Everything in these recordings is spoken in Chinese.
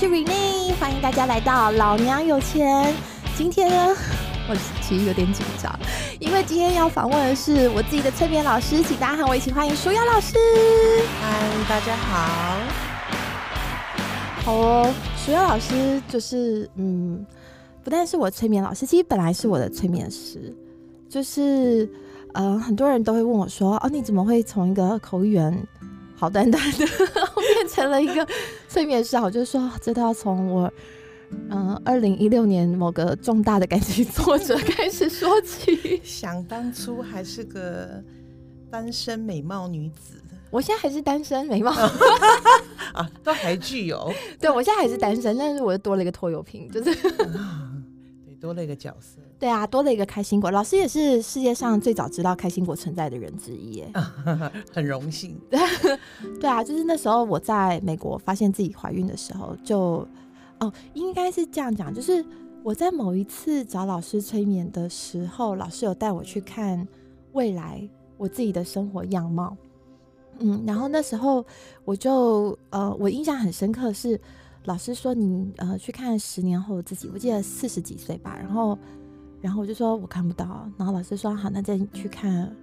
是 Rene，欢迎大家来到老娘有钱。今天呢，我其实有点紧张，因为今天要访问的是我自己的催眠老师，请大家和我一起欢迎舒雅老师。嗨，大家好。好哦，舒雅老师就是嗯，不但是我催眠老师，其实本来是我的催眠师，就是呃，很多人都会问我说，哦，你怎么会从一个口语员？好端端的 变成了一个催眠师，我就说这都要从我嗯二零一六年某个重大的感情挫折 开始说起。想当初还是个单身美貌女子，我现在还是单身美貌 啊，都还具有。对我现在还是单身，但是我又多了一个拖油瓶，就是对多了一个角色。对啊，多了一个开心果。老师也是世界上最早知道开心果存在的人之一，耶，很荣幸。对啊，就是那时候我在美国发现自己怀孕的时候，就哦，应该是这样讲，就是我在某一次找老师催眠的时候，老师有带我去看未来我自己的生活样貌。嗯，然后那时候我就呃，我印象很深刻是老师说你呃去看十年后的自己，我记得四十几岁吧，然后。然后我就说我看不到，然后老师说好，那再去看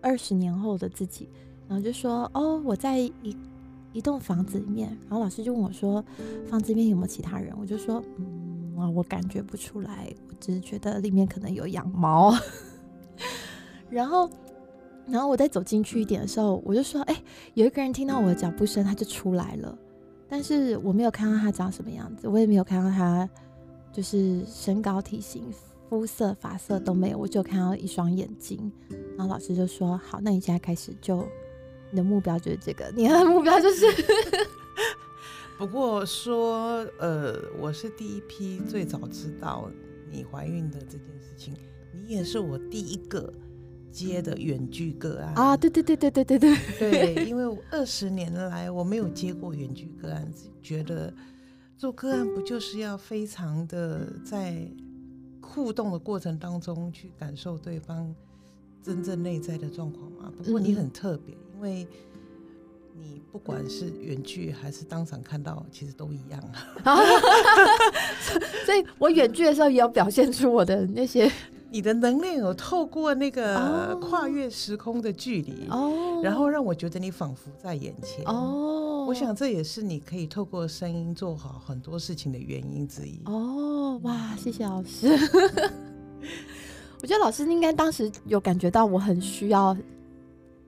二十年后的自己。然后就说哦，我在一一栋房子里面。然后老师就问我说，房子里面有没有其他人？我就说嗯，我感觉不出来，我只是觉得里面可能有养猫。然后，然后我再走进去一点的时候，我就说哎，有一个人听到我的脚步声，他就出来了，但是我没有看到他长什么样子，我也没有看到他就是身高体型。肤色、发色都没有，我就看到一双眼睛。然后老师就说：“好，那你现在开始，就你的目标就是这个，你的目标就是 不过说，呃，我是第一批最早知道你怀孕的这件事情，你也是我第一个接的远距个案啊！对对对对对对对对，因为二十年来我没有接过远距个案，觉得做个案不就是要非常的在。”互动的过程当中，去感受对方真正内在的状况嘛。不过你很特别，因为你不管是远距还是当场看到，其实都一样。所以我远距的时候也要表现出我的那些。你的能量有透过那个跨越时空的距离，哦，然后让我觉得你仿佛在眼前。哦，我想这也是你可以透过声音做好很多事情的原因之一。哦，哇，谢谢老师。我觉得老师应该当时有感觉到我很需要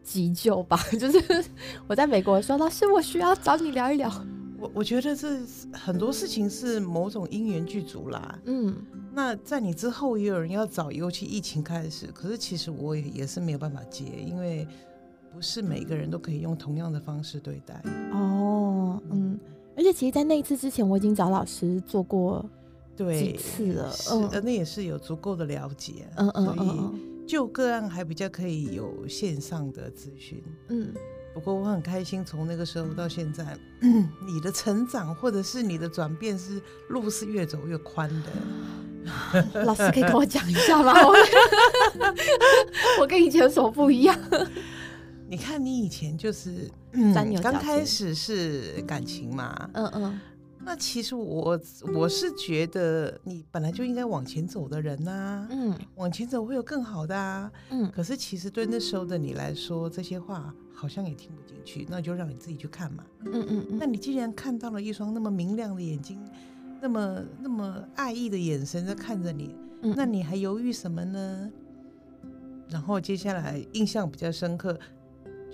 急救吧？就是我在美国说，老师，我需要找你聊一聊。我我觉得这很多事情是某种因缘具足啦。嗯。那在你之后也有人要找，尤其疫情开始，可是其实我也也是没有办法接，因为不是每个人都可以用同样的方式对待。哦，嗯，而且其实，在那一次之前，我已经找老师做过几次了，嗯，那也是有足够的了解，嗯嗯，所以就个案还比较可以有线上的咨询，嗯。不过我很开心，从那个时候到现在，你的成长或者是你的转变是路是越走越宽的。老师可以跟我讲一下吗？我跟 以前有什么不一样？你看，你以前就是刚开始是感情嘛，嗯嗯。那其实我我是觉得你本来就应该往前走的人呐，嗯，往前走会有更好的啊，嗯。可是其实对那时候的你来说，这些话好像也听不进去，那就让你自己去看嘛，嗯嗯。那你既然看到了一双那么明亮的眼睛，那么那么爱意的眼神在看着你，那你还犹豫什么呢？然后接下来印象比较深刻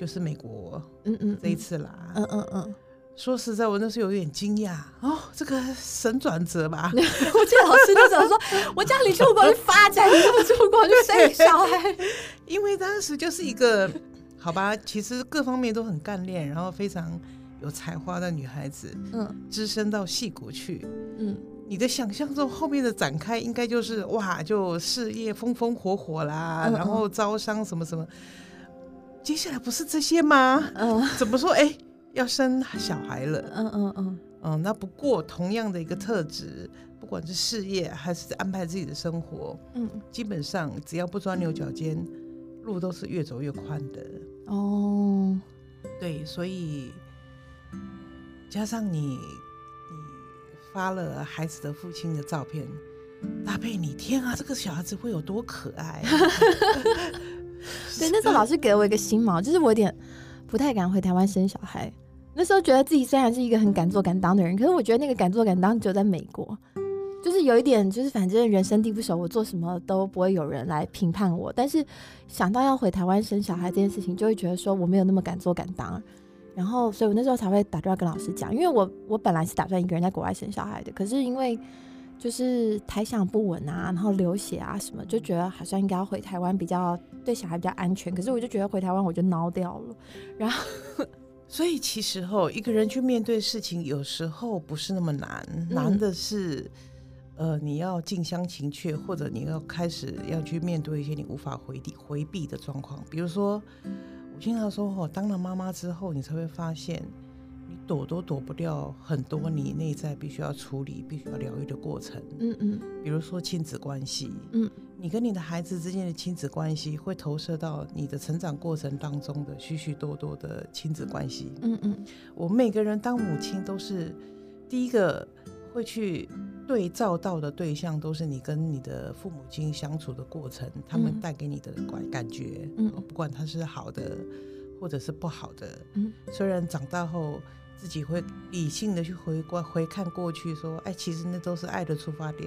就是美国，嗯嗯，这一次啦，嗯嗯嗯。说实在，我那时候有点惊讶哦，这个神转折吧。我记得老师那时候说：“我叫你出国去发展，你怎么出国去生小孩？” 因为当时就是一个好吧，其实各方面都很干练，然后非常有才华的女孩子，嗯，只身到戏谷去，嗯，你的想象中后面的展开应该就是哇，就事业风风火火啦，然后招商什么什么，接下来不是这些吗？嗯，怎么说？哎。要生小孩了，嗯嗯嗯嗯，那不过同样的一个特质，不管是事业还是安排自己的生活，嗯，基本上只要不钻牛角尖，路都是越走越宽的。哦，对，所以加上你，你发了孩子的父亲的照片，搭配你，天啊，这个小孩子会有多可爱？对，那时候老师给了我一个心锚，就是我有点不太敢回台湾生小孩。那时候觉得自己虽然是一个很敢做敢当的人，可是我觉得那个敢做敢当只有在美国，就是有一点，就是反正人生地不熟，我做什么都不会有人来评判我。但是想到要回台湾生小孩这件事情，就会觉得说我没有那么敢做敢当。然后，所以我那时候才会打电话跟老师讲，因为我我本来是打算一个人在国外生小孩的，可是因为就是胎想不稳啊，然后流血啊什么，就觉得好像应该要回台湾比较对小孩比较安全。可是我就觉得回台湾我就孬掉了，然后。所以其实吼，一个人去面对事情，有时候不是那么难，难的是，呃，你要近乡情怯，或者你要开始要去面对一些你无法回避回避的状况。比如说，我经常说吼，当了妈妈之后，你才会发现。躲都躲不掉很多你内在必须要处理、必须要疗愈的过程。嗯嗯，比如说亲子关系，嗯，你跟你的孩子之间的亲子关系会投射到你的成长过程当中的许许多多的亲子关系。嗯嗯，我们每个人当母亲都是第一个会去对照到的对象，都是你跟你的父母亲相处的过程，他们带给你的感感觉，嗯，不管他是好的或者是不好的，嗯，虽然长大后。自己会理性的去回观、回看过去，说：“哎，其实那都是爱的出发点，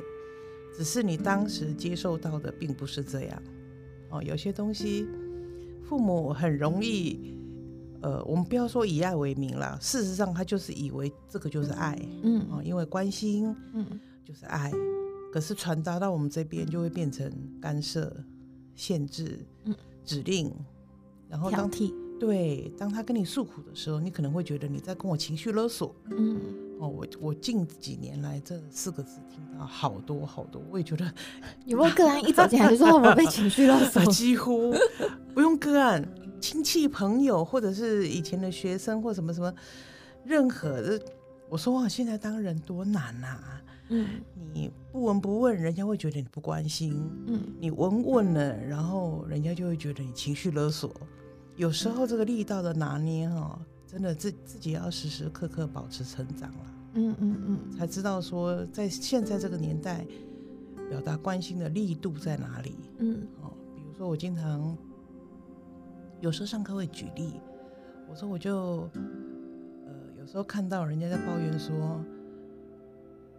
只是你当时接受到的并不是这样。”哦，有些东西，父母很容易，呃，我们不要说以爱为名了，事实上他就是以为这个就是爱，嗯，哦，因为关心，嗯，就是爱，可是传达到我们这边就会变成干涉、限制、嗯，指令，然后挑剔。对，当他跟你诉苦的时候，你可能会觉得你在跟我情绪勒索。嗯，哦，我我近几年来这四个字听到好多好多，我也觉得 有没有个案一走进来就说我被情绪勒索？几乎不用个案，亲戚朋友或者是以前的学生或什么什么，任何的，我说哇，现在当人多难呐。嗯，你不闻不问，人家会觉得你不关心。嗯，你闻问了，然后人家就会觉得你情绪勒索。有时候这个力道的拿捏哦，真的自自己要时时刻刻保持成长了。嗯嗯嗯，才知道说在现在这个年代，表达关心的力度在哪里。嗯，哦，比如说我经常有时候上课会举例，我说我就呃有时候看到人家在抱怨说，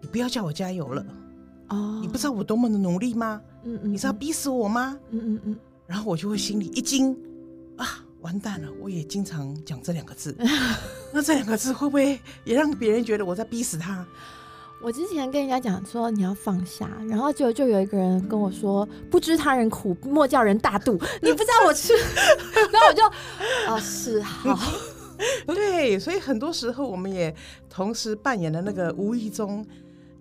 你不要叫我加油了哦，你不知道我多么的努力吗？嗯嗯，你是要逼死我吗？嗯嗯嗯，然后我就会心里一惊啊。完蛋了！我也经常讲这两个字，那这两个字会不会也让别人觉得我在逼死他？我之前跟人家讲说你要放下，然后就就有一个人跟我说：“不知他人苦，莫叫人大度。”你不知道我吃，然后我就哦是好，对，所以很多时候我们也同时扮演了那个无意中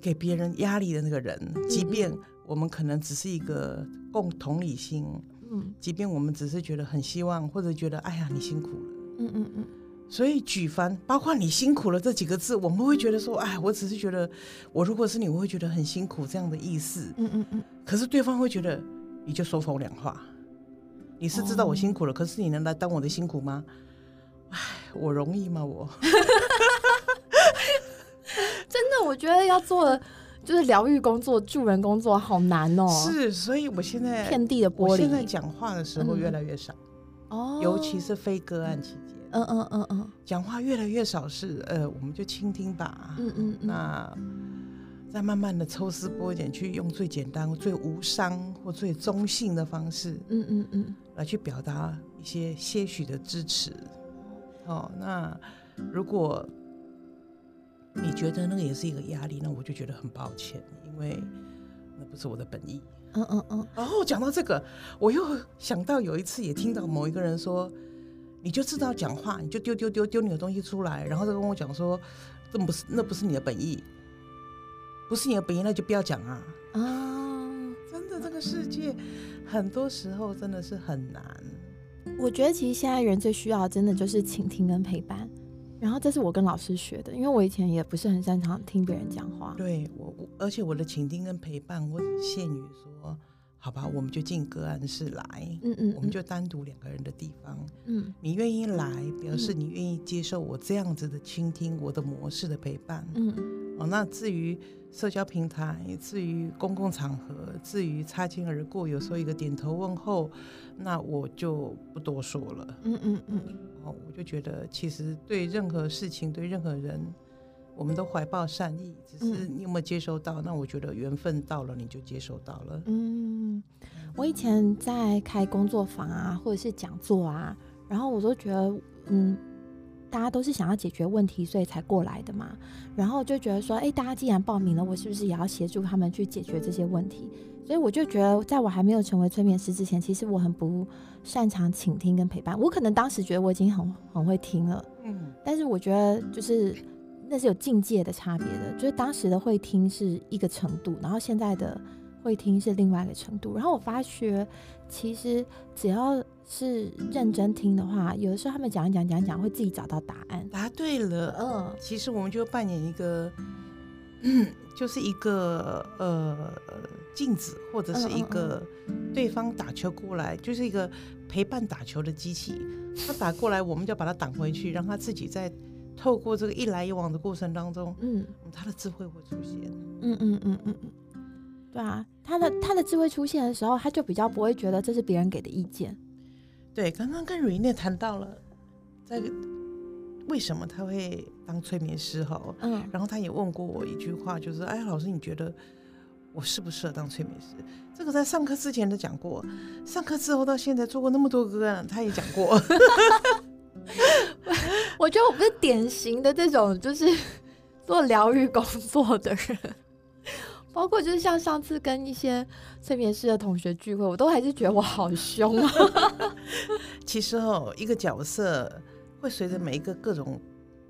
给别人压力的那个人，即便我们可能只是一个共同理心。嗯，即便我们只是觉得很希望，或者觉得哎呀你辛苦了，嗯嗯嗯，所以举凡包括你辛苦了这几个字，我们会觉得说，哎，我只是觉得我如果是你，我会觉得很辛苦这样的意思，嗯嗯嗯。可是对方会觉得你就说风凉话，你是知道我辛苦了，可是你能来当我的辛苦吗？哎，我容易吗？我 真的，我觉得要做。就是疗愈工作、助人工作好难哦。是，所以我现在遍地的玻璃。现在讲话的时候越来越少哦，尤其是非个案期间。嗯嗯嗯嗯，讲话越来越少是呃，我们就倾听吧。嗯嗯嗯。那再慢慢的抽丝剥茧，去用最简单、最无伤或最中性的方式。嗯嗯嗯，来去表达一些些许的支持。哦，那如果。你觉得那个也是一个压力，那我就觉得很抱歉，因为那不是我的本意。嗯嗯嗯。然后讲到这个，我又想到有一次也听到某一个人说，你就知道讲话，你就丢丢丢丢你的东西出来，然后再跟我讲说，这不是那不是你的本意，不是你的本意，那就不要讲啊。啊，真的，这个世界很多时候真的是很难。我觉得其实现在人最需要真的就是倾听跟陪伴。然后这是我跟老师学的，因为我以前也不是很擅长听别人讲话。对我，而且我的倾听跟陪伴，我只限于说，好吧，我们就进个案室来，嗯嗯，我们就单独两个人的地方，嗯，你愿意来，表示你愿意接受我这样子的倾听，我的模式的陪伴，嗯，哦，那至于社交平台，至于公共场合，至于擦肩而过，有时候一个点头问候，那我就不多说了。嗯嗯嗯。哦，我就觉得其实对任何事情，对任何人，我们都怀抱善意，只是你有没有接收到？那我觉得缘分到了，你就接收到了。嗯，我以前在开工作坊啊，或者是讲座啊，然后我都觉得，嗯。大家都是想要解决问题，所以才过来的嘛。然后就觉得说，哎，大家既然报名了，我是不是也要协助他们去解决这些问题？所以我就觉得，在我还没有成为催眠师之前，其实我很不擅长倾听跟陪伴。我可能当时觉得我已经很很会听了，嗯。但是我觉得，就是那是有境界的差别的。就是当时的会听是一个程度，然后现在的会听是另外一个程度。然后我发觉，其实只要。是认真听的话，有的时候他们讲一讲讲讲，会自己找到答案。答对了，嗯，其实我们就扮演一个，就是一个呃镜子，或者是一个对方打球过来，就是一个陪伴打球的机器。他打过来，我们就把他挡回去，让他自己在透过这个一来一往的过程当中，嗯，他的智慧会出现。嗯嗯嗯嗯嗯，对啊，他的他的智慧出现的时候，他就比较不会觉得这是别人给的意见。对，刚刚跟瑞内谈到了，在为什么他会当催眠师哈？嗯，然后他也问过我一句话，就是哎，老师你觉得我适不适合当催眠师？这个在上课之前都讲过，上课之后到现在做过那么多个，他也讲过。我觉得我不是典型的这种就是做疗愈工作的人。包括就是像上次跟一些催眠师的同学聚会，我都还是觉得我好凶啊。其实哦，一个角色会随着每一个各种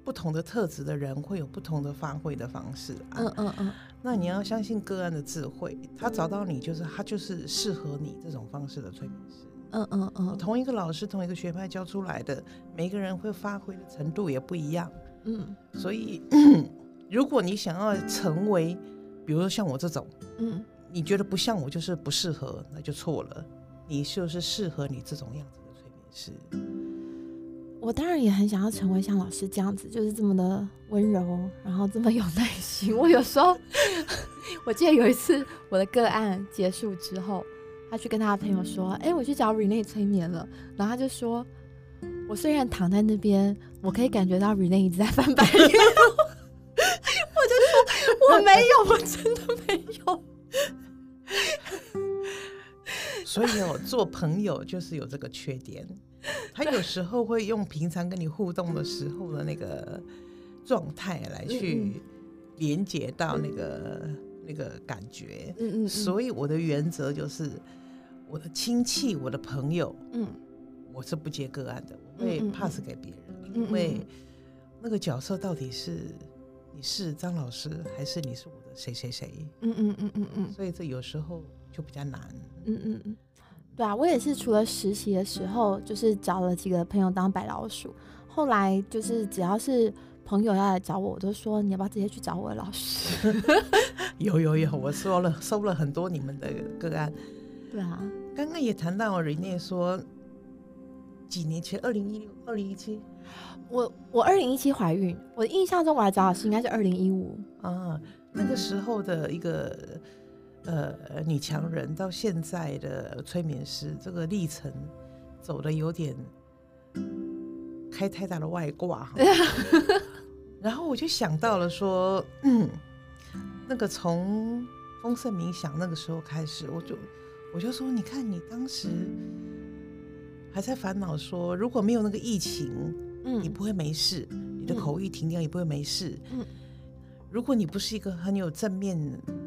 不同的特质的人，会有不同的发挥的方式。嗯嗯嗯。那你要相信个案的智慧，他找到你就是他就是适合你这种方式的催眠师。嗯嗯嗯。同一个老师，同一个学派教出来的，每个人会发挥的程度也不一样。嗯。所以，如果你想要成为比如说像我这种，嗯，你觉得不像我就是不适合，那就错了。你就是适合你这种样子的催眠师。我当然也很想要成为像老师这样子，就是这么的温柔，然后这么有耐心。我有时候，我记得有一次我的个案结束之后，他去跟他的朋友说：“哎，我去找 Rene 催眠了。”然后他就说：“我虽然躺在那边，我可以感觉到 Rene 一直在翻白眼。” 我没有，我真的没有。所以哦，做朋友就是有这个缺点，他有时候会用平常跟你互动的时候的那个状态来去连接到那个那个感觉。嗯嗯。所以我的原则就是，我的亲戚、我的朋友，嗯，我是不接个案的，我会 pass 给别人，因为那个角色到底是。你是张老师，还是你是我的谁谁谁？嗯嗯嗯嗯嗯。所以这有时候就比较难。嗯嗯嗯。对啊，我也是除了实习的时候，就是找了几个朋友当白老鼠。后来就是只要是朋友要来找我，我都说你要不要直接去找我的老师？有有有，我说了收了很多你们的个案。对啊，刚刚也谈到人家说几年前，二零一六、二零一七。我我二零一七怀孕，我印象中我来找老师应该是二零一五啊，那个时候的一个呃女强人到现在的催眠师，这个历程走的有点开太大的外挂哈。然后我就想到了说，嗯，那个从丰盛冥想那个时候开始，我就我就说，你看你当时还在烦恼说，如果没有那个疫情。嗯，你不会没事，你的口欲停掉也不会没事。嗯，如果你不是一个很有正面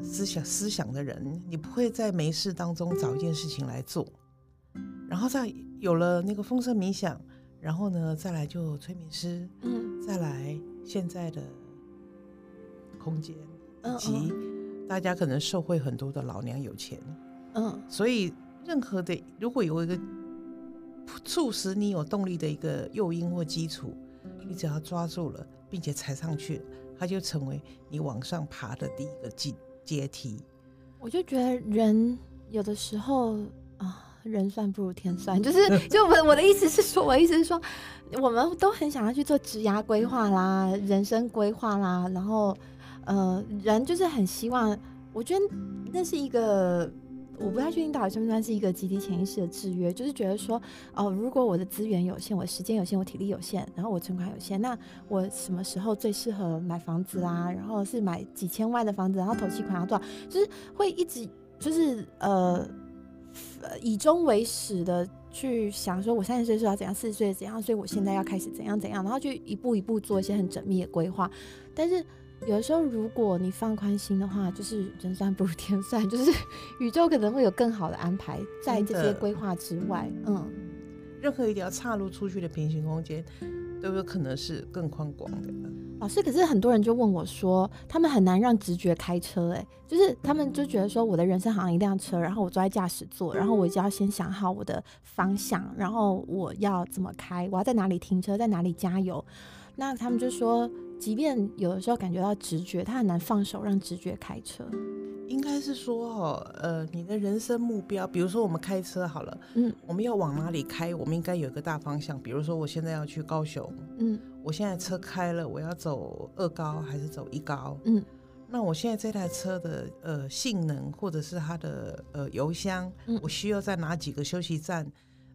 思想思想的人，你不会在没事当中找一件事情来做。然后再有了那个风声冥想，然后呢，再来就催眠师，嗯，再来现在的空间，以及大家可能受惠很多的老娘有钱，嗯，所以任何的如果有一个。促使你有动力的一个诱因或基础，你只要抓住了，并且踩上去，它就成为你往上爬的第一个阶阶梯。我就觉得人有的时候啊，人算不如天算，就是就我我的意思是说，我的意思是说，我们都很想要去做职涯规划啦、人生规划啦，然后呃，人就是很希望，我觉得那是一个。我不太确定到底算不算是一个集体潜意识的制约，就是觉得说，哦，如果我的资源有限，我时间有限，我体力有限，然后我存款有限，那我什么时候最适合买房子啊？然后是买几千万的房子，然后头期款要多少？就是会一直就是呃以终为始的去想说，我三十岁是要怎样，四十岁怎样，所以我现在要开始怎样怎样，然后去一步一步做一些很缜密的规划，但是。有的时候，如果你放宽心的话，就是人算不如天算，就是宇宙可能会有更好的安排在这些规划之外。嗯，任何一条岔路出去的平行空间，都有可能是更宽广的。老师，可是很多人就问我说，他们很难让直觉开车，哎，就是他们就觉得说，我的人生好像一辆车，然后我坐在驾驶座，然后我就要先想好我的方向，然后我要怎么开，我要在哪里停车，在哪里加油。那他们就说。即便有的时候感觉到直觉，他很难放手让直觉开车。应该是说，哦，呃，你的人生目标，比如说我们开车好了，嗯，我们要往哪里开？我们应该有一个大方向。比如说，我现在要去高雄，嗯，我现在车开了，我要走二高还是走一高？嗯，那我现在这台车的呃性能，或者是它的呃油箱，我需要在哪几个休息站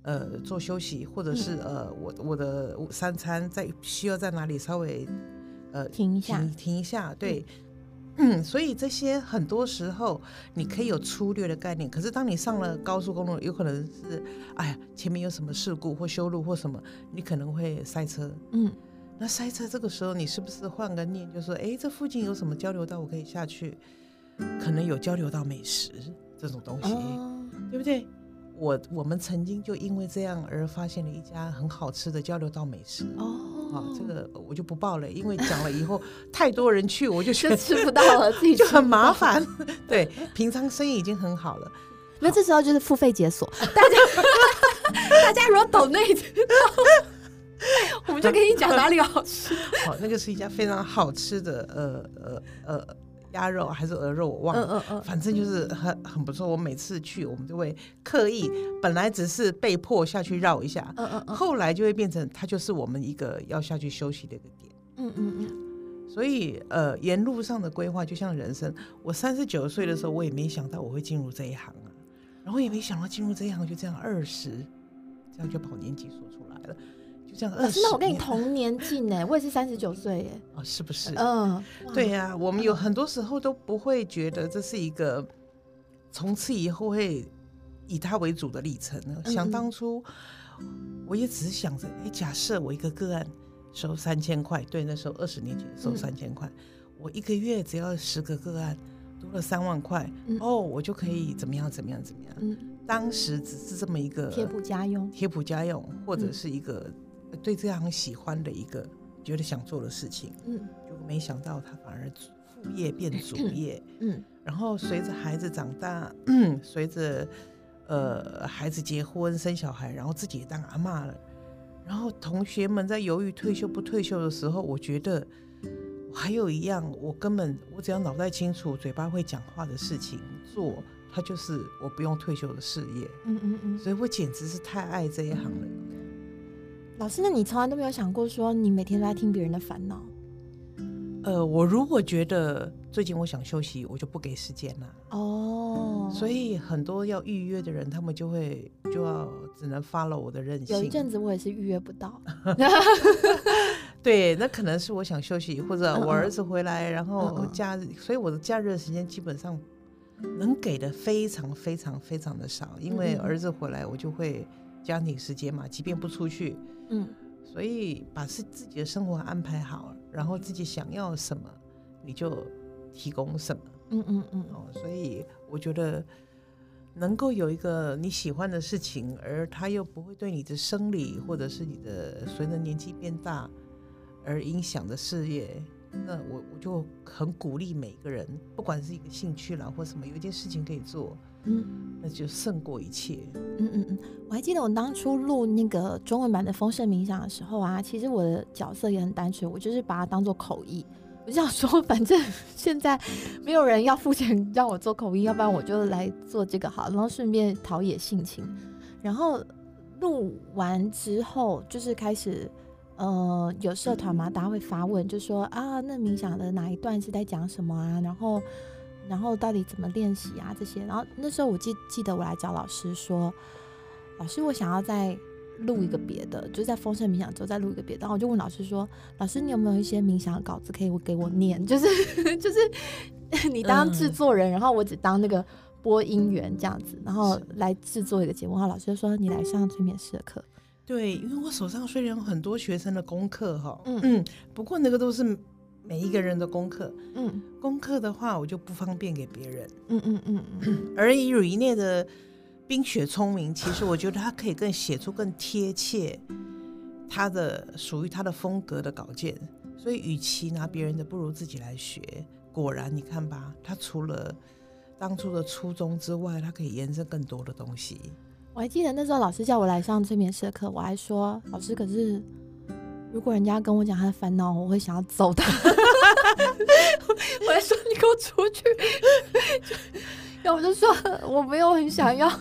呃做休息，或者是呃我我的三餐在需要在哪里稍微。呃，停一下，停一下，对，嗯，所以这些很多时候你可以有粗略的概念，可是当你上了高速公路，有可能是，哎呀，前面有什么事故或修路或什么，你可能会塞车，嗯，那塞车这个时候，你是不是换个念，就说，哎，这附近有什么交流道，我可以下去，可能有交流道美食这种东西，对不对？我我们曾经就因为这样而发现了一家很好吃的交流道美食哦，啊，这个我就不报了，因为讲了以后 太多人去，我就觉得吃不到了，自己 就很麻烦。对，平常生意已经很好了，那这时候就是付费解锁，大家 大家如果懂那，我们就跟你讲哪里好吃。好，那个是一家非常好吃的，呃呃呃。鸭肉还是鹅肉，我忘了。嗯嗯嗯，反正就是很很不错。我每次去，我们就会刻意，本来只是被迫下去绕一下，嗯嗯，后来就会变成它就是我们一个要下去休息的一个点。嗯嗯嗯。所以呃，沿路上的规划就像人生。我三十九岁的时候，我也没想到我会进入这一行啊，然后也没想到进入这一行就这样二十，这样就把年纪说出来了。那我跟你同年纪呢，我也是三十九岁耶。哦，是不是？嗯，对呀，我们有很多时候都不会觉得这是一个从此以后会以他为主的历程呢。想当初，我也只是想着，哎，假设我一个个案收三千块，对，那时候二十年前收三千块，我一个月只要十个个案，多了三万块，哦，我就可以怎么样怎么样怎么样。嗯，当时只是这么一个贴补家用，贴补家用，或者是一个。对这样喜欢的一个觉得想做的事情，嗯，就没想到他反而副业变主业，嗯，然后随着孩子长大，嗯，随着呃孩子结婚生小孩，然后自己也当阿妈了，然后同学们在犹豫退休不退休的时候，我觉得我还有一样，我根本我只要脑袋清楚、嘴巴会讲话的事情做，它就是我不用退休的事业，嗯嗯嗯，所以我简直是太爱这一行了。老师，那你从来都没有想过说你每天都在听别人的烦恼？呃，我如果觉得最近我想休息，我就不给时间了。哦，所以很多要预约的人，他们就会就要只能 follow 我的任性。有一阵子我也是预约不到。对，那可能是我想休息，或者我儿子回来，然后假日，所以我的假日时间基本上能给的非常非常非常的少，因为儿子回来，我就会家庭时间嘛，即便不出去。嗯，所以把是自己的生活安排好，然后自己想要什么，你就提供什么。嗯嗯嗯。哦，所以我觉得能够有一个你喜欢的事情，而它又不会对你的生理或者是你的随着年纪变大而影响的事业，那我我就很鼓励每个人，不管是一个兴趣啦或什么，有一件事情可以做。嗯，那就胜过一切。嗯嗯嗯，我还记得我当初录那个中文版的丰盛冥想的时候啊，其实我的角色也很单纯，我就是把它当做口译。我就想说，反正现在没有人要付钱让我做口译，要不然我就来做这个好，然后顺便陶冶性情。然后录完之后，就是开始。呃，有社团嘛，大家会发问，就说啊，那冥想的哪一段是在讲什么啊？然后，然后到底怎么练习啊？这些。然后那时候我记记得我来找老师说，老师，我想要再录一个别的，就在丰盛冥想之后再录一个别的。然后我就问老师说，老师，你有没有一些冥想的稿子可以给我念？就是 就是 你当制作人，然后我只当那个播音员这样子，然后来制作一个节目。然后老师就说，你来上催眠师的课。对，因为我手上虽然有很多学生的功课哈，嗯嗯，不过那个都是每一个人的功课，嗯，功课的话我就不方便给别人，嗯嗯嗯嗯。而以瑞内的冰雪聪明，其实我觉得他可以更写出更贴切他的属于他的风格的稿件，所以与其拿别人的，不如自己来学。果然，你看吧，他除了当初的初衷之外，他可以延伸更多的东西。我还记得那时候老师叫我来上催眠师的课，我还说老师，可是如果人家跟我讲他的烦恼，我会想要揍他。我还说你给我出去。然后我就说我没有很想要，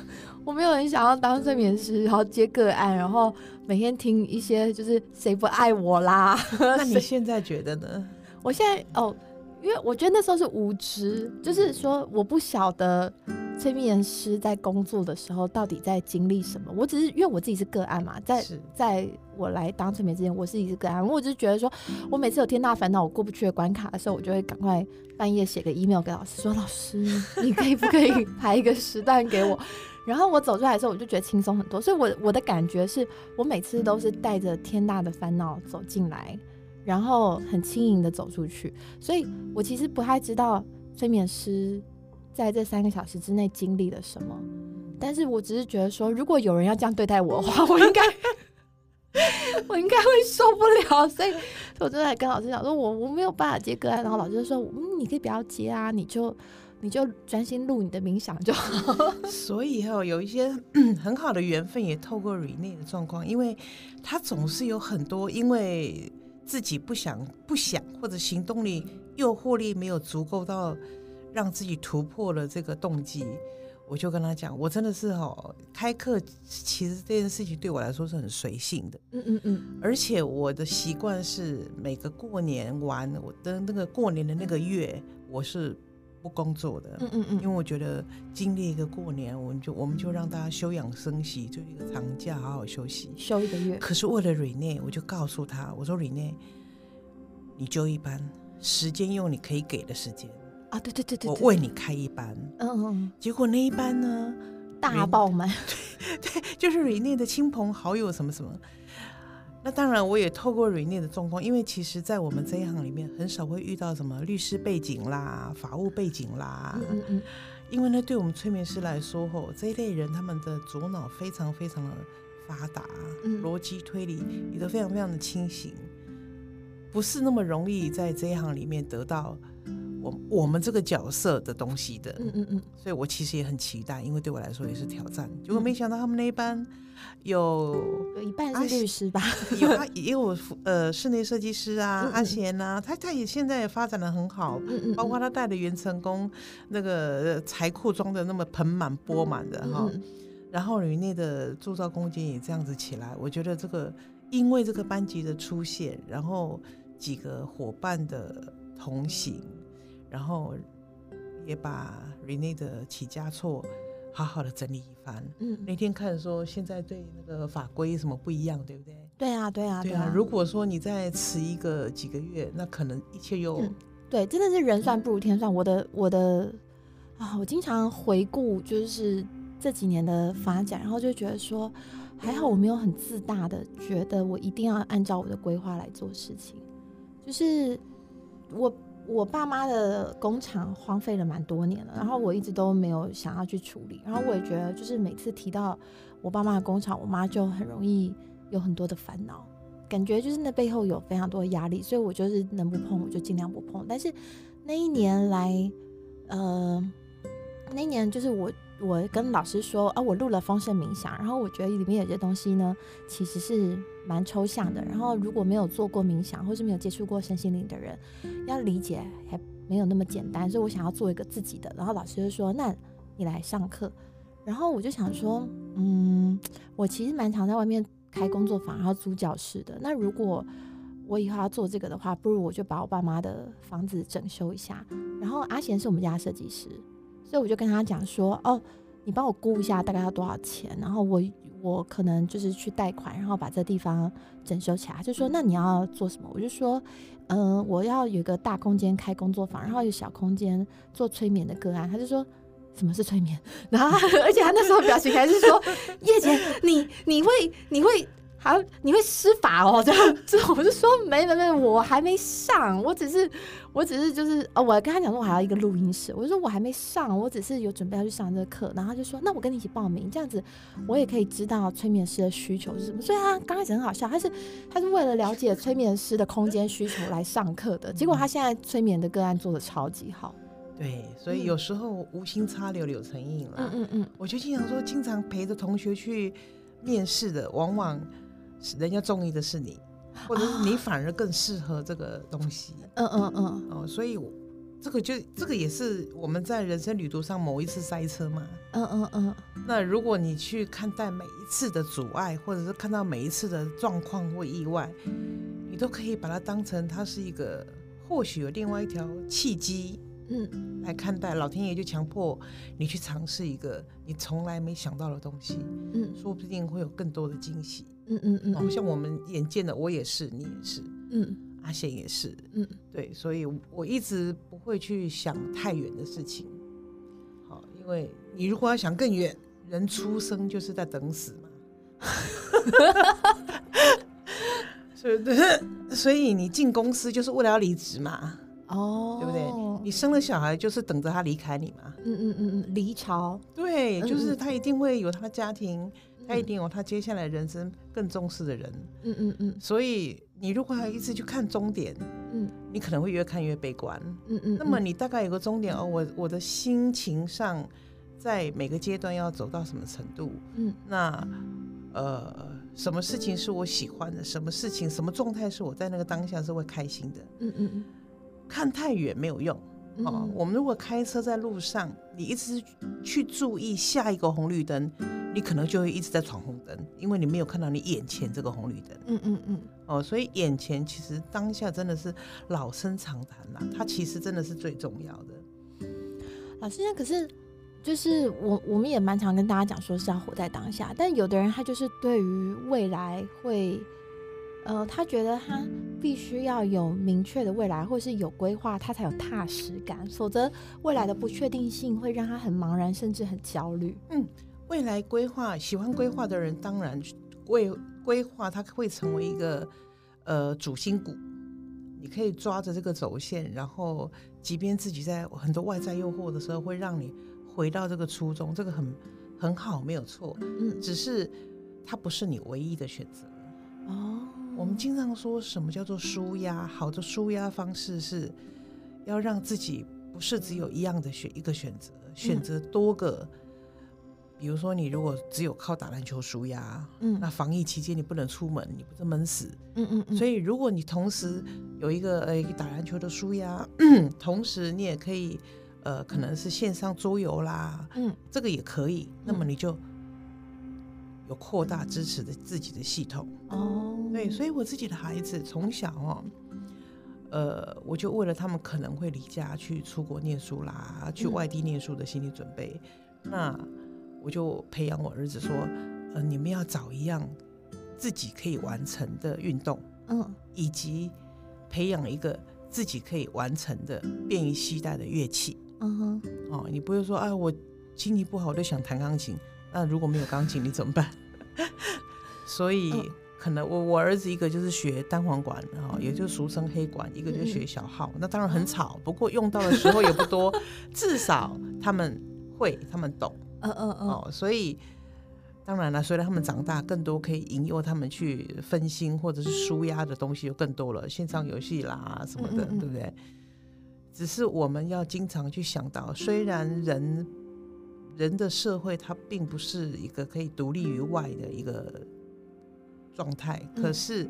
我没有很想要当睡眠师，然后接个案，然后每天听一些就是谁不爱我啦。那你现在觉得呢？我现在哦，因为我觉得那时候是无知，就是说我不晓得。催眠师在工作的时候到底在经历什么？我只是因为我自己是个案嘛，在在我来当催眠之前，我自己是个案。我只是觉得说，我每次有天大烦恼，我过不去的关卡的时候，我就会赶快半夜写个 email 给老师说：“老师，你可以不可以 排一个时段给我？”然后我走出来的时候，我就觉得轻松很多。所以，我我的感觉是我每次都是带着天大的烦恼走进来，然后很轻盈的走出去。所以我其实不太知道催眠师。在这三个小时之内经历了什么？但是我只是觉得说，如果有人要这样对待我的话，我应该，我应该会受不了。所以，我就在跟老师讲说，我我没有办法接个案。然后老师就说，嗯，你可以不要接啊，你就你就专心录你的冥想就好。所以哈，有一些 很好的缘分也透过 Rene 的状况，因为他总是有很多因为自己不想不想或者行动力诱惑力没有足够到。让自己突破了这个动机，我就跟他讲，我真的是哦开课，其实这件事情对我来说是很随性的，嗯嗯嗯，而且我的习惯是每个过年完，我的那个过年的那个月，我是不工作的，嗯嗯嗯，因为我觉得经历一个过年，我们就我们就让大家休养生息，就一个长假，好好休息，休一个月。可是为了 Rene，我就告诉他，我说 Rene，你就一班时间用你可以给的时间。啊，对对对对，我为你开一班，嗯嗯，结果那一班呢大爆满，对对，就是瑞内的亲朋好友什么什么。那当然，我也透过瑞内的状况，因为其实，在我们这一行里面，很少会遇到什么律师背景啦、法务背景啦，嗯嗯，因为呢，对我们催眠师来说，吼这一类人，他们的左脑非常非常的发达，逻辑推理也都非常非常的清醒，不是那么容易在这一行里面得到。我我们这个角色的东西的，嗯嗯嗯，所以我其实也很期待，因为对我来说也是挑战。结果没想到他们那一班有有一半是律师吧，有啊，也有呃室内设计师啊，阿贤啊，他他也现在也发展的很好，包括他带的元成功那个财库装的那么盆满钵满的哈，然后里面的铸造空间也这样子起来，我觉得这个因为这个班级的出现，然后几个伙伴的同行。然后也把 Rene 的起家错好好的整理一番。嗯，那天看说现在对那个法规什么不一样，对不对？对啊，对啊，对啊。如果说你再迟一个几个月，那可能一切又对，真的是人算不如天算。我的我的啊，我经常回顾就是这几年的发展，然后就觉得说还好我没有很自大的觉得我一定要按照我的规划来做事情，就是我。我爸妈的工厂荒废了蛮多年了，然后我一直都没有想要去处理。然后我也觉得，就是每次提到我爸妈的工厂，我妈就很容易有很多的烦恼，感觉就是那背后有非常多的压力，所以我就是能不碰我就尽量不碰。但是那一年来，呃，那一年就是我。我跟老师说啊，我录了丰盛冥想，然后我觉得里面有些东西呢，其实是蛮抽象的。然后如果没有做过冥想，或是没有接触过身心灵的人，要理解还没有那么简单。所以我想要做一个自己的。然后老师就说：“那你来上课。”然后我就想说：“嗯，我其实蛮常在外面开工作坊，然后租教室的。那如果我以后要做这个的话，不如我就把我爸妈的房子整修一下。然后阿贤是我们家设计师，所以我就跟他讲说：“哦，你帮我估一下大概要多少钱，然后我我可能就是去贷款，然后把这地方整修起来。”就说：“那你要做什么？”我就说：“嗯，我要有个大空间开工作坊，然后有小空间做催眠的个案。”他就说。什么是催眠？然后，而且他那时候表情还是说：“叶姐，你你会你会好，你会施法哦。”这样，之后我就说：“没没没，我还没上，我只是我只是就是哦，我跟他讲说我还要一个录音室，我就说我还没上，我只是有准备要去上这个课。”然后他就说：“那我跟你一起报名，这样子我也可以知道催眠师的需求是什么。”所以他刚开始很好笑，他是他是为了了解催眠师的空间需求来上课的，结果他现在催眠的个案做的超级好。对，所以有时候无心插柳柳成荫了。嗯嗯嗯，我就经常说，经常陪着同学去面试的，往往是人家中意的是你，或者是你反而更适合这个东西。嗯嗯嗯。哦，所以这个就这个也是我们在人生旅途上某一次塞车嘛。嗯嗯嗯。那如果你去看待每一次的阻碍，或者是看到每一次的状况或意外，你都可以把它当成它是一个或许有另外一条契机。嗯，来看待老天爷就强迫你去尝试一个你从来没想到的东西，嗯，说不定会有更多的惊喜，嗯嗯嗯，哦，像我们眼见的，我也是，你也是，嗯，阿贤也是，嗯，对，所以我一直不会去想太远的事情，好，因为你如果要想更远，人出生就是在等死嘛，所以 所以你进公司就是为了要离职嘛。哦，对不对？你生了小孩就是等着他离开你嘛。嗯嗯嗯嗯，离巢。对，就是他一定会有他的家庭，他一定有他接下来人生更重视的人。嗯嗯嗯。所以你如果要一直去看终点，嗯，你可能会越看越悲观。嗯嗯。那么你大概有个终点哦，我我的心情上，在每个阶段要走到什么程度？嗯。那呃，什么事情是我喜欢的？什么事情、什么状态是我在那个当下是会开心的？嗯嗯嗯。看太远没有用哦。我们如果开车在路上，你一直去注意下一个红绿灯，你可能就会一直在闯红灯，因为你没有看到你眼前这个红绿灯。嗯嗯嗯。哦，所以眼前其实当下真的是老生常谈啦，它其实真的是最重要的。老师，那可是就是我我们也蛮常跟大家讲说是要活在当下，但有的人他就是对于未来会。呃，他觉得他必须要有明确的未来，或是有规划，他才有踏实感，否则未来的不确定性会让他很茫然，甚至很焦虑。嗯，未来规划，喜欢规划的人，当然为规划，他会成为一个呃主心骨。你可以抓着这个轴线，然后即便自己在很多外在诱惑的时候，会让你回到这个初衷，这个很很好，没有错。嗯，只是它不是你唯一的选择。哦。我们经常说什么叫做舒压？好的舒压方式是要让自己不是只有一样的选一个选择，选择多个。比如说，你如果只有靠打篮球舒压，嗯，那防疫期间你不能出门，你不是闷死，嗯嗯。所以，如果你同时有一个呃打篮球的舒压，同时你也可以呃可能是线上桌游啦，嗯，这个也可以。那么你就有扩大支持的自己的系统哦。对，所以我自己的孩子从小哦，呃，我就为了他们可能会离家去出国念书啦，去外地念书的心理准备，那我就培养我儿子说，呃，你们要找一样自己可以完成的运动，嗯，以及培养一个自己可以完成的便于携带的乐器，嗯哼，哦，你不会说，啊，我心情不好，我就想弹钢琴，那如果没有钢琴，你怎么办？所以。可能我我儿子一个就是学单簧管，然后也就俗称黑管，一个就学小号。那当然很吵，不过用到的时候也不多，至少他们会，他们懂。嗯嗯嗯。哦，所以当然了，随着他们长大，更多可以引诱他们去分心或者是舒压的东西就更多了，线上游戏啦什么的，对不对？只是我们要经常去想到，虽然人人的社会它并不是一个可以独立于外的一个。状态，可是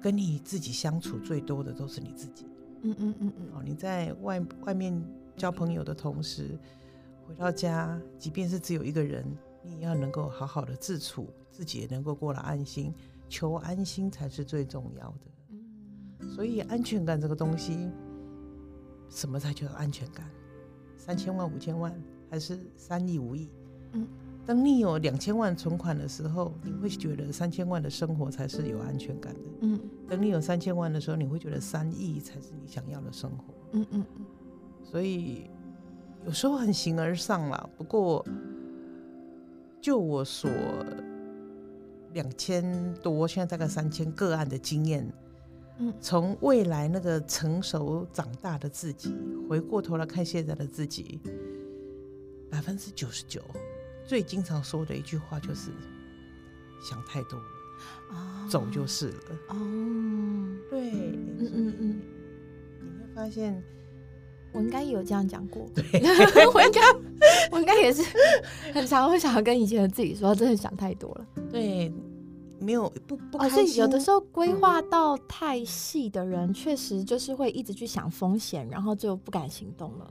跟你自己相处最多的都是你自己。嗯嗯嗯嗯。哦，你在外外面交朋友的同时，回到家，即便是只有一个人，你也要能够好好的自处，自己也能够过得安心，求安心才是最重要的。嗯，所以安全感这个东西，什么才叫安全感？三千万、五千万，还是三亿、五亿？嗯，当你有两千万存款的时候，你会觉得三千万的生活才是有安全感的。嗯，等你有三千万的时候，你会觉得三亿才是你想要的生活。嗯嗯嗯，所以有时候很形而上啦。不过，就我所两千多，现在大概三千个案的经验，嗯，从未来那个成熟长大的自己，回过头来看现在的自己，百分之九十九最经常说的一句话就是想太多了，走就是了。哦，对，嗯嗯嗯。发现我应该也有这样讲过，对，我应该我应该也是很常会想要跟以前的自己说，真的想太多了。对，没有不不开心。有的时候规划到太细的人，确实就是会一直去想风险，然后就不敢行动了。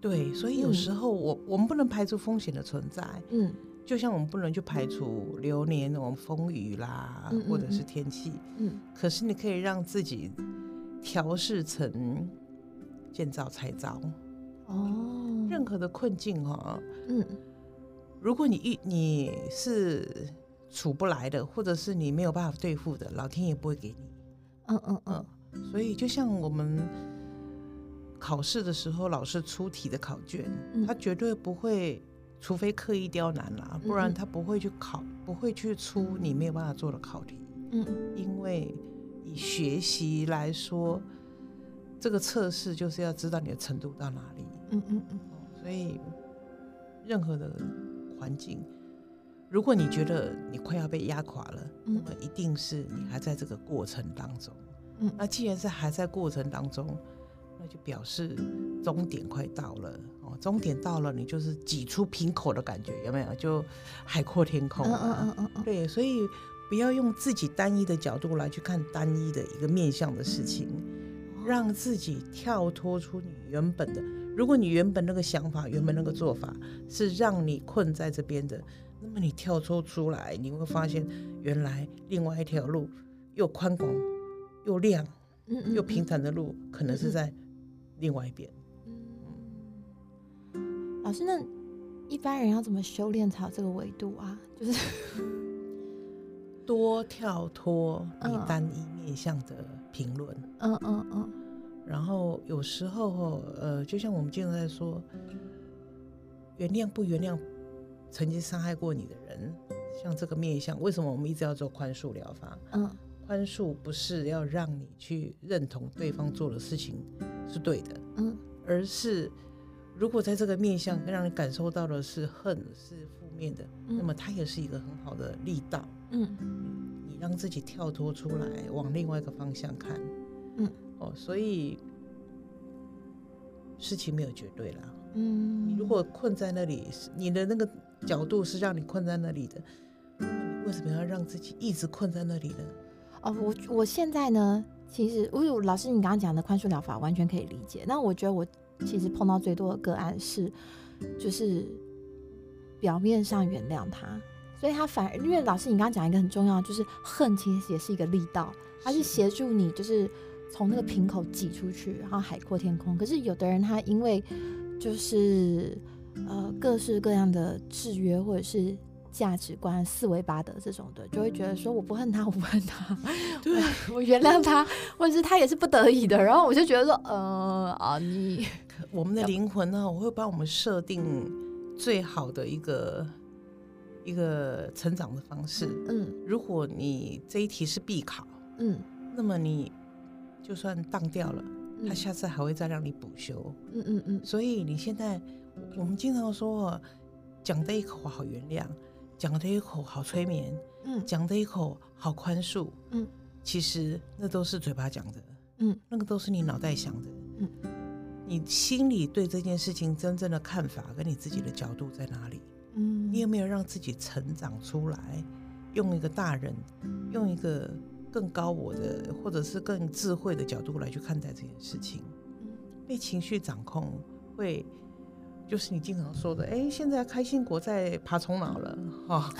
对，所以有时候我我们不能排除风险的存在。嗯，就像我们不能去排除流年我们风雨啦，或者是天气。嗯，可是你可以让自己。调试成见招拆招哦，任何的困境哈，嗯，如果你遇你是处不来的，或者是你没有办法对付的，老天也不会给你，嗯嗯嗯，所以就像我们考试的时候，老师出题的考卷，他绝对不会，除非刻意刁难啦，不然他不会去考，不会去出你没有办法做的考题，嗯，因为。以学习来说，这个测试就是要知道你的程度到哪里。嗯嗯嗯。所以，任何的环境，如果你觉得你快要被压垮了，那么一定是你还在这个过程当中。嗯。那既然是还在过程当中，那就表示终点快到了。哦，终点到了，你就是挤出瓶口的感觉，有没有？就海阔天空。嗯嗯嗯嗯嗯。对，所以。不要用自己单一的角度来去看单一的一个面向的事情，让自己跳脱出你原本的。如果你原本那个想法、原本那个做法是让你困在这边的，那么你跳脱出来，你会发现原来另外一条路又宽广又亮、又平坦的路，可能是在另外一边。老师，那一般人要怎么修炼才有这个维度啊？就是。多跳脱你单一面向的评论，嗯嗯嗯，然后有时候呃，就像我们经常在说，原谅不原谅曾经伤害过你的人，像这个面相，为什么我们一直要做宽恕疗法？嗯，宽恕不是要让你去认同对方做的事情是对的，嗯，而是如果在这个面相让你感受到的是恨是负面的，那么它也是一个很好的力道。嗯，你让自己跳脱出来，往另外一个方向看。嗯，哦，所以事情没有绝对啦。嗯，你如果困在那里，你的那个角度是让你困在那里的，你为什么要让自己一直困在那里呢？哦，我我现在呢，其实，我老师你刚刚讲的宽恕疗法完全可以理解。那我觉得我其实碰到最多的个案是，就是表面上原谅他。所以他反而，因为老师，你刚刚讲一个很重要，就是恨其实也是一个力道，它是协助你，就是从那个瓶口挤出去，然后海阔天空。可是有的人他因为就是呃各式各样的制约或者是价值观、四维八德这种的，就会觉得说我不恨他，我不恨他，对我原谅他，或者是他也是不得已的。然后我就觉得说，呃啊，你我们的灵魂呢，我会帮我们设定最好的一个。一个成长的方式，嗯，如果你这一题是必考，嗯，那么你就算当掉了，他下次还会再让你补修，嗯嗯嗯。所以你现在，我们经常说，讲的一口好原谅，讲的一口好催眠，嗯，讲的一口好宽恕，嗯，其实那都是嘴巴讲的，嗯，那个都是你脑袋想的，嗯，你心里对这件事情真正的看法跟你自己的角度在哪里？嗯，你有没有让自己成长出来？用一个大人，用一个更高我的，或者是更智慧的角度来去看待这件事情。被情绪掌控会就是你经常说的，哎，现在开心果在爬虫脑了，哈。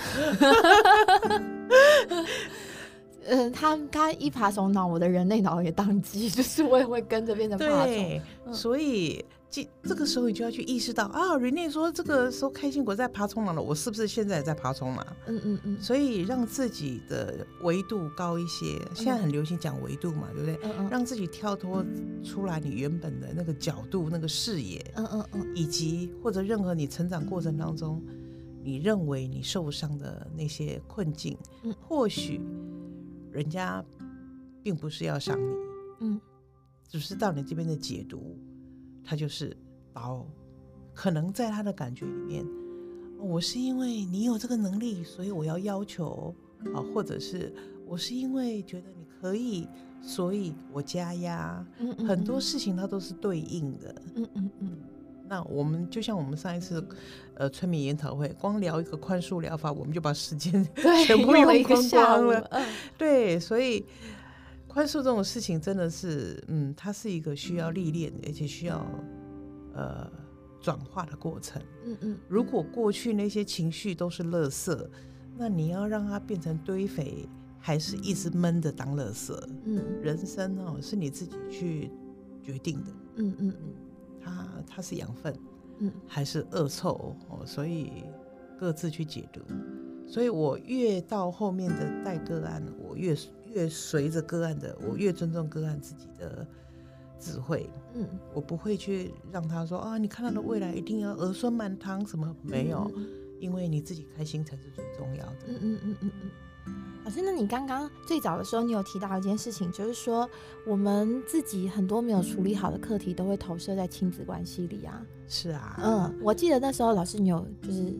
嗯，他他一爬虫脑，我的人类脑也宕机，就是我也会跟着变成爬虫。所以这这个时候你就要去意识到啊，Rene 说这个时候开心果在爬虫脑了，我是不是现在也在爬虫脑？嗯嗯嗯。所以让自己的维度高一些，现在很流行讲维度嘛，对不对？嗯嗯。让自己跳脱出来你原本的那个角度、那个视野，嗯嗯嗯，以及或者任何你成长过程当中，你认为你受伤的那些困境，嗯，或许。人家并不是要伤你，嗯，只是到你这边的解读，他就是刀。可能在他的感觉里面，我是因为你有这个能力，所以我要要求啊，或者是我是因为觉得你可以，所以我加压。嗯嗯，很多事情它都是对应的。嗯嗯嗯。那我们就像我们上一次，呃，村民研讨会，光聊一个宽恕疗法，我们就把时间 全部用光光了。对，所以宽恕这种事情真的是，嗯，它是一个需要历练，而且需要呃转化的过程。嗯嗯。如果过去那些情绪都是垃圾，那你要让它变成堆肥，还是一直闷着当垃圾？嗯，人生哦，是你自己去决定的。嗯嗯嗯。它它是养分，嗯，还是恶臭哦？所以各自去解读。所以我越到后面的带个案，我越越随着个案的，我越尊重个案自己的智慧。嗯，我不会去让他说啊，你看到的未来一定要儿孙满堂什么没有，因为你自己开心才是最重要的。嗯嗯嗯嗯嗯。老师，那你刚刚最早的时候，你有提到一件事情，就是说我们自己很多没有处理好的课题，都会投射在亲子关系里啊。是啊，嗯，我记得那时候老师你有就是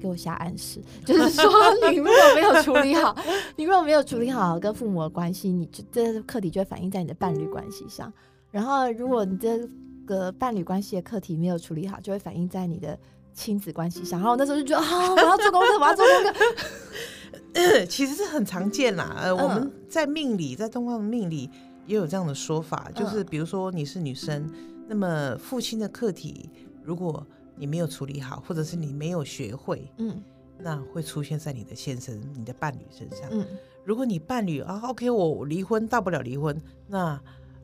给我下暗示，就是说 你如果没有处理好，你如果没有处理好跟父母的关系，你就这课题就会反映在你的伴侣关系上。然后如果你这个伴侣关系的课题没有处理好，就会反映在你的亲子关系上。然后我那时候就觉得啊，我要做功课，我要做功课。其实是很常见啦，呃，我们在命理，在东方的命理也有这样的说法，就是比如说你是女生，那么父亲的课题，如果你没有处理好，或者是你没有学会，嗯，那会出现在你的先生、你的伴侣身上。嗯，如果你伴侣啊，OK，我离婚，大不了离婚，那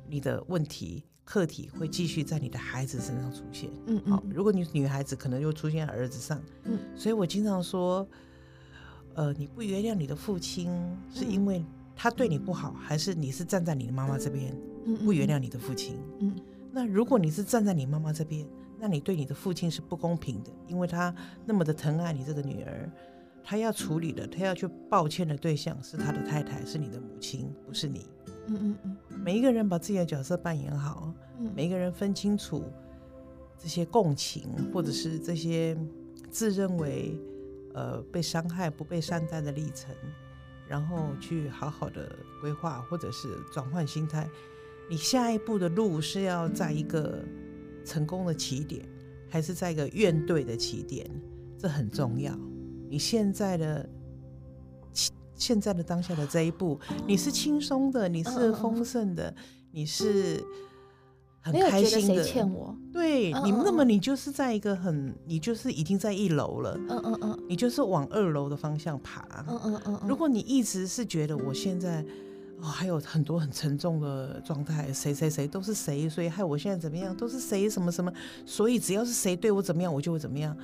你的问题课题会继续在你的孩子身上出现。嗯，好，如果你女孩子，可能又出现在儿子上。嗯，所以我经常说。呃，你不原谅你的父亲，是因为他对你不好，还是你是站在你的妈妈这边不原谅你的父亲？嗯，那如果你是站在你妈妈这边，那你对你的父亲是不公平的，因为他那么的疼爱你这个女儿，他要处理的，他要去抱歉的对象是他的太太，是你的母亲，不是你。嗯嗯嗯，每一个人把自己的角色扮演好，每一个人分清楚这些共情，或者是这些自认为。呃，被伤害不被善待的历程，然后去好好的规划，或者是转换心态。你下一步的路是要在一个成功的起点，还是在一个怨对的起点？这很重要。你现在的现在的当下的这一步，你是轻松的，你是丰盛的，你是。很开心的，欠我对你，那么你就是在一个很，你就是已经在一楼了，嗯嗯嗯，你就是往二楼的方向爬，嗯嗯嗯。如果你一直是觉得我现在哦还有很多很沉重的状态，谁谁谁都是谁，所以害我现在怎么样，都是谁什么什么，所以只要是谁对我怎么样，我就会怎么样。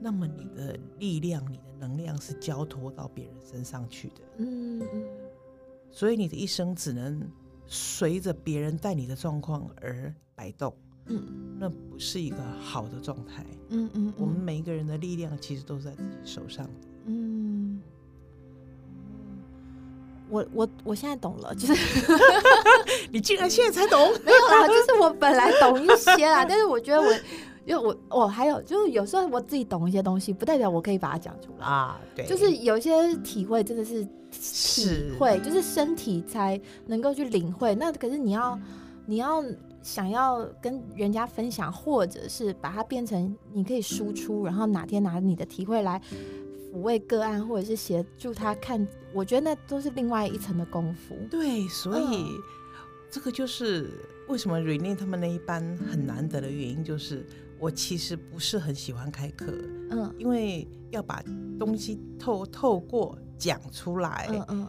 那么你的力量，你的能量是交托到别人身上去的，嗯嗯。所以你的一生只能随着别人带你的状况而。摆动，嗯，那不是一个好的状态，嗯嗯，我们每一个人的力量其实都在自己手上，嗯，我我我现在懂了，就是 你竟然现在才懂，没有啦，就是我本来懂一些啦，但是我觉得我，因为我我还有就是有时候我自己懂一些东西，不代表我可以把它讲出来啊，对，就是有些体会真的是体会，就是身体才能够去领会，那可是你要你要。想要跟人家分享，或者是把它变成你可以输出，然后哪天拿你的体会来抚慰个案，或者是协助他看，我觉得那都是另外一层的功夫。对，所以这个就是为什么瑞念他们那一班很难得的原因，就是我其实不是很喜欢开课，嗯，因为要把东西透透过讲出来，嗯嗯。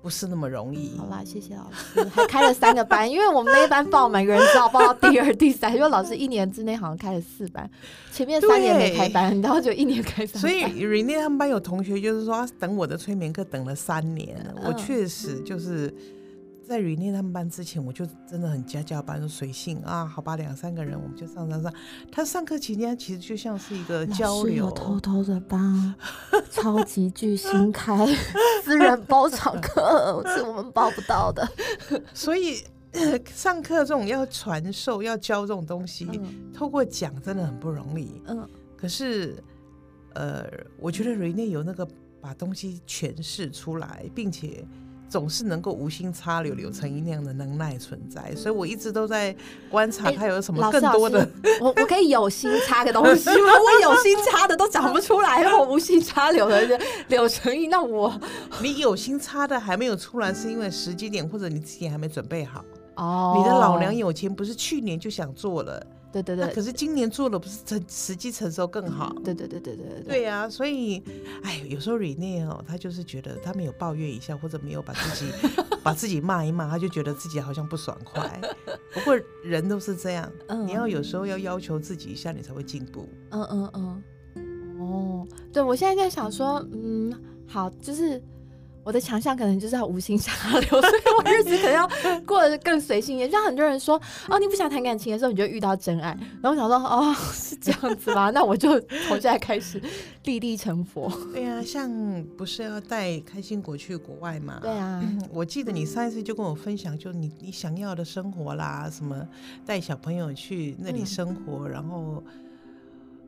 不是那么容易。好啦，谢谢老师，还开了三个班，因为我们那一班报每个人只好报到第二、第三，因为老师一年之内好像开了四班，前面三年没开班，然后就一年开三。所以 Rene 他们班有同学就是说，等我的催眠课等了三年，我确实就是。在雨念他们班之前，我就真的很家教班，随性啊，好吧，两三个人我们就上上上。他上课期间其实就像是一个交流，偷偷的帮 超级巨星开 私人包场课，是我们报不到的。所以 上课这种要传授、要教这种东西，透过讲真的很不容易。嗯，可是呃，我觉得瑞内有那个把东西诠释出来，并且。总是能够无心插柳柳成荫那样的能耐存在，所以我一直都在观察他有什么更多的。我我可以有心插个东西吗？我有心插的都讲不出来，我无心插柳的柳成荫，那我 你有心插的还没有出来，是因为时机点或者你自己还没准备好。哦，你的老娘有钱不是去年就想做了。对对对，可是今年做了不是成时机成熟更好？对对对对对对。对呀，所以，哎，有时候 Rene 哦，他就是觉得他没有抱怨一下，或者没有把自己 把自己骂一骂，他就觉得自己好像不爽快。不过人都是这样，你要有时候要要求自己一下，你才会进步。嗯嗯嗯。哦，对，我现在在想说，嗯，好，就是。我的强项可能就是要无心插柳，所以我日子可能要过得更随性一点。像很多人说，哦，你不想谈感情的时候，你就遇到真爱。然后我想说，哦，是这样子吗？那我就从现在开始立地成佛。对啊，像不是要带开心果去国外吗？对啊，我记得你上一次就跟我分享，就你你想要的生活啦，什么带小朋友去那里生活，然后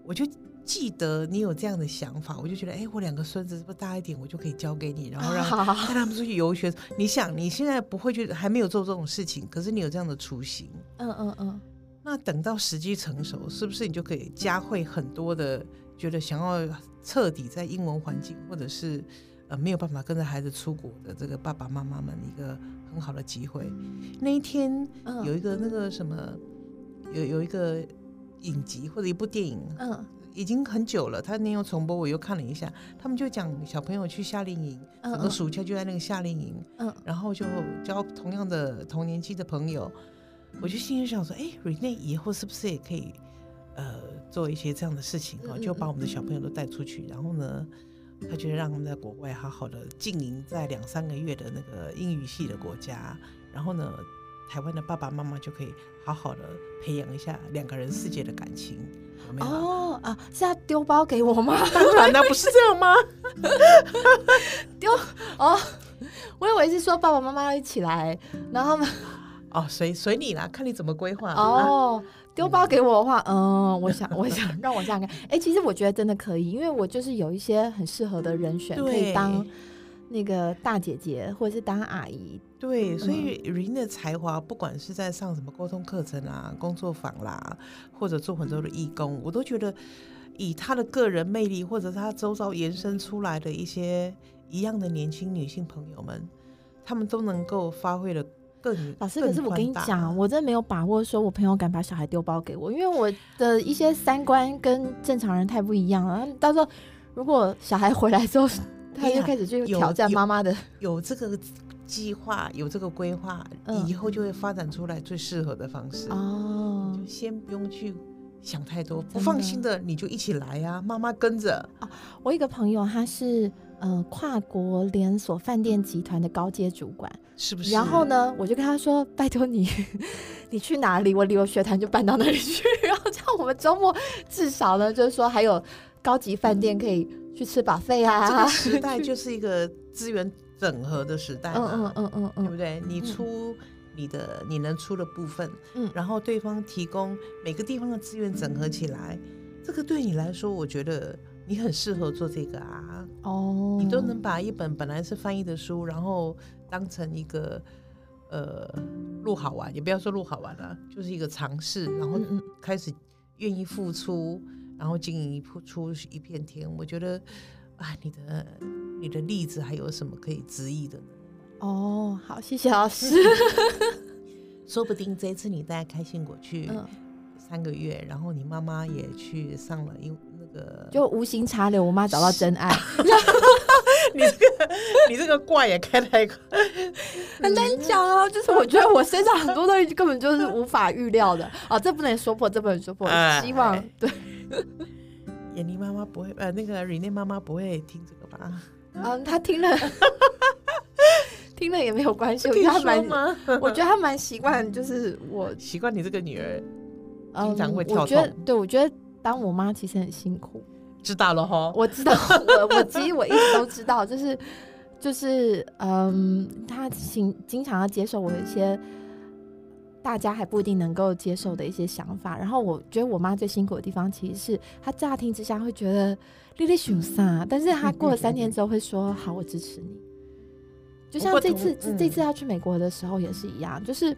我就。记得你有这样的想法，我就觉得，哎，我两个孙子是不是大一点，我就可以交给你，然后让带他们出去游学。你想，你现在不会去，还没有做这种事情，可是你有这样的雏形，嗯嗯嗯。那等到时机成熟，是不是你就可以加会很多的，觉得想要彻底在英文环境，或者是呃没有办法跟着孩子出国的这个爸爸妈妈们一个很好的机会。那一天有一个那个什么，有有一个影集或者一部电影，嗯。已经很久了，他那又重播，我又看了一下。他们就讲小朋友去夏令营，整个暑假就在那个夏令营，嗯，然后就交同样的同年纪的朋友。我就心里想说，哎，Rene 以后是不是也可以，呃，做一些这样的事情啊？就把我们的小朋友都带出去，然后呢，他觉得让他们在国外好好的经营在两三个月的那个英语系的国家，然后呢，台湾的爸爸妈妈就可以好好的培养一下两个人世界的感情。哦啊，是要丢包给我吗？当然了，不是这样吗？丢哦，我以为是说爸爸妈妈要一起来，然后 哦，随随你啦，看你怎么规划。哦，丢包给我的话，嗯，我想，我想让我这样看。哎，其实我觉得真的可以，因为我就是有一些很适合的人选可以当。那个大姐姐，或者是当阿姨，对，所以 Rin 的才华，不管是在上什么沟通课程啊、工作坊啦，或者做很多的义工，我都觉得以她的个人魅力，或者她周遭延伸出来的一些一样的年轻女性朋友们，她们都能够发挥的更老师。可是我跟你讲，我真的没有把握说我朋友敢把小孩丢包给我，因为我的一些三观跟正常人太不一样了。到时候如果小孩回来之后，他就开始就挑战妈妈的，有这个计划，有这个规划，以后就会发展出来最适合的方式哦。就先不用去想太多，不放心的你就一起来呀，妈妈跟着哦。我一个朋友他是呃跨国连锁饭店集团的高阶主管，是不是？然后呢，我就跟他说：“拜托你，你去哪里，我旅游学团就搬到那里去。然后这样我们周末至少呢，就是说还有高级饭店可以。”去吃把费啊！这个 时代就是一个资源整合的时代嘛，嗯嗯嗯嗯，对不对？你出你的你能出的部分，嗯，然后对方提供每个地方的资源整合起来，这个对你来说，我觉得你很适合做这个啊。哦，你都能把一本本来是翻译的书，然后当成一个呃录好玩，也不要说录好玩了，就是一个尝试，然后开始愿意付出。然后经营铺出一片天，我觉得，啊，你的你的例子还有什么可以质疑的呢？哦，好，谢谢老师。说不定这一次你带开心果去三个月，然后你妈妈也去上了，因那个就无心插柳，我妈找到真爱。你这个 你这个怪也开太快，很难讲哦。就是我觉得我身上很多东西根本就是无法预料的 啊，这不能说破，这不能说破。希望对。闫妮妈妈不会，呃，那个 Rene 妈妈不会听这个吧？嗯，她听了，听了也没有关系。我觉得她蛮，我觉得她蛮习惯，就是我习惯你这个女儿经常会跳痛。对，我觉得当我妈其实很辛苦。知道了哈，我知道，我我其实我一直都知道，就是就是嗯，他经经常要接受我一些大家还不一定能够接受的一些想法，然后我觉得我妈最辛苦的地方，其实是她乍听之下会觉得丽丽熊傻，但是她过了三天之后会说好，我支持你。就像这次这次要去美国的时候也是一样，就是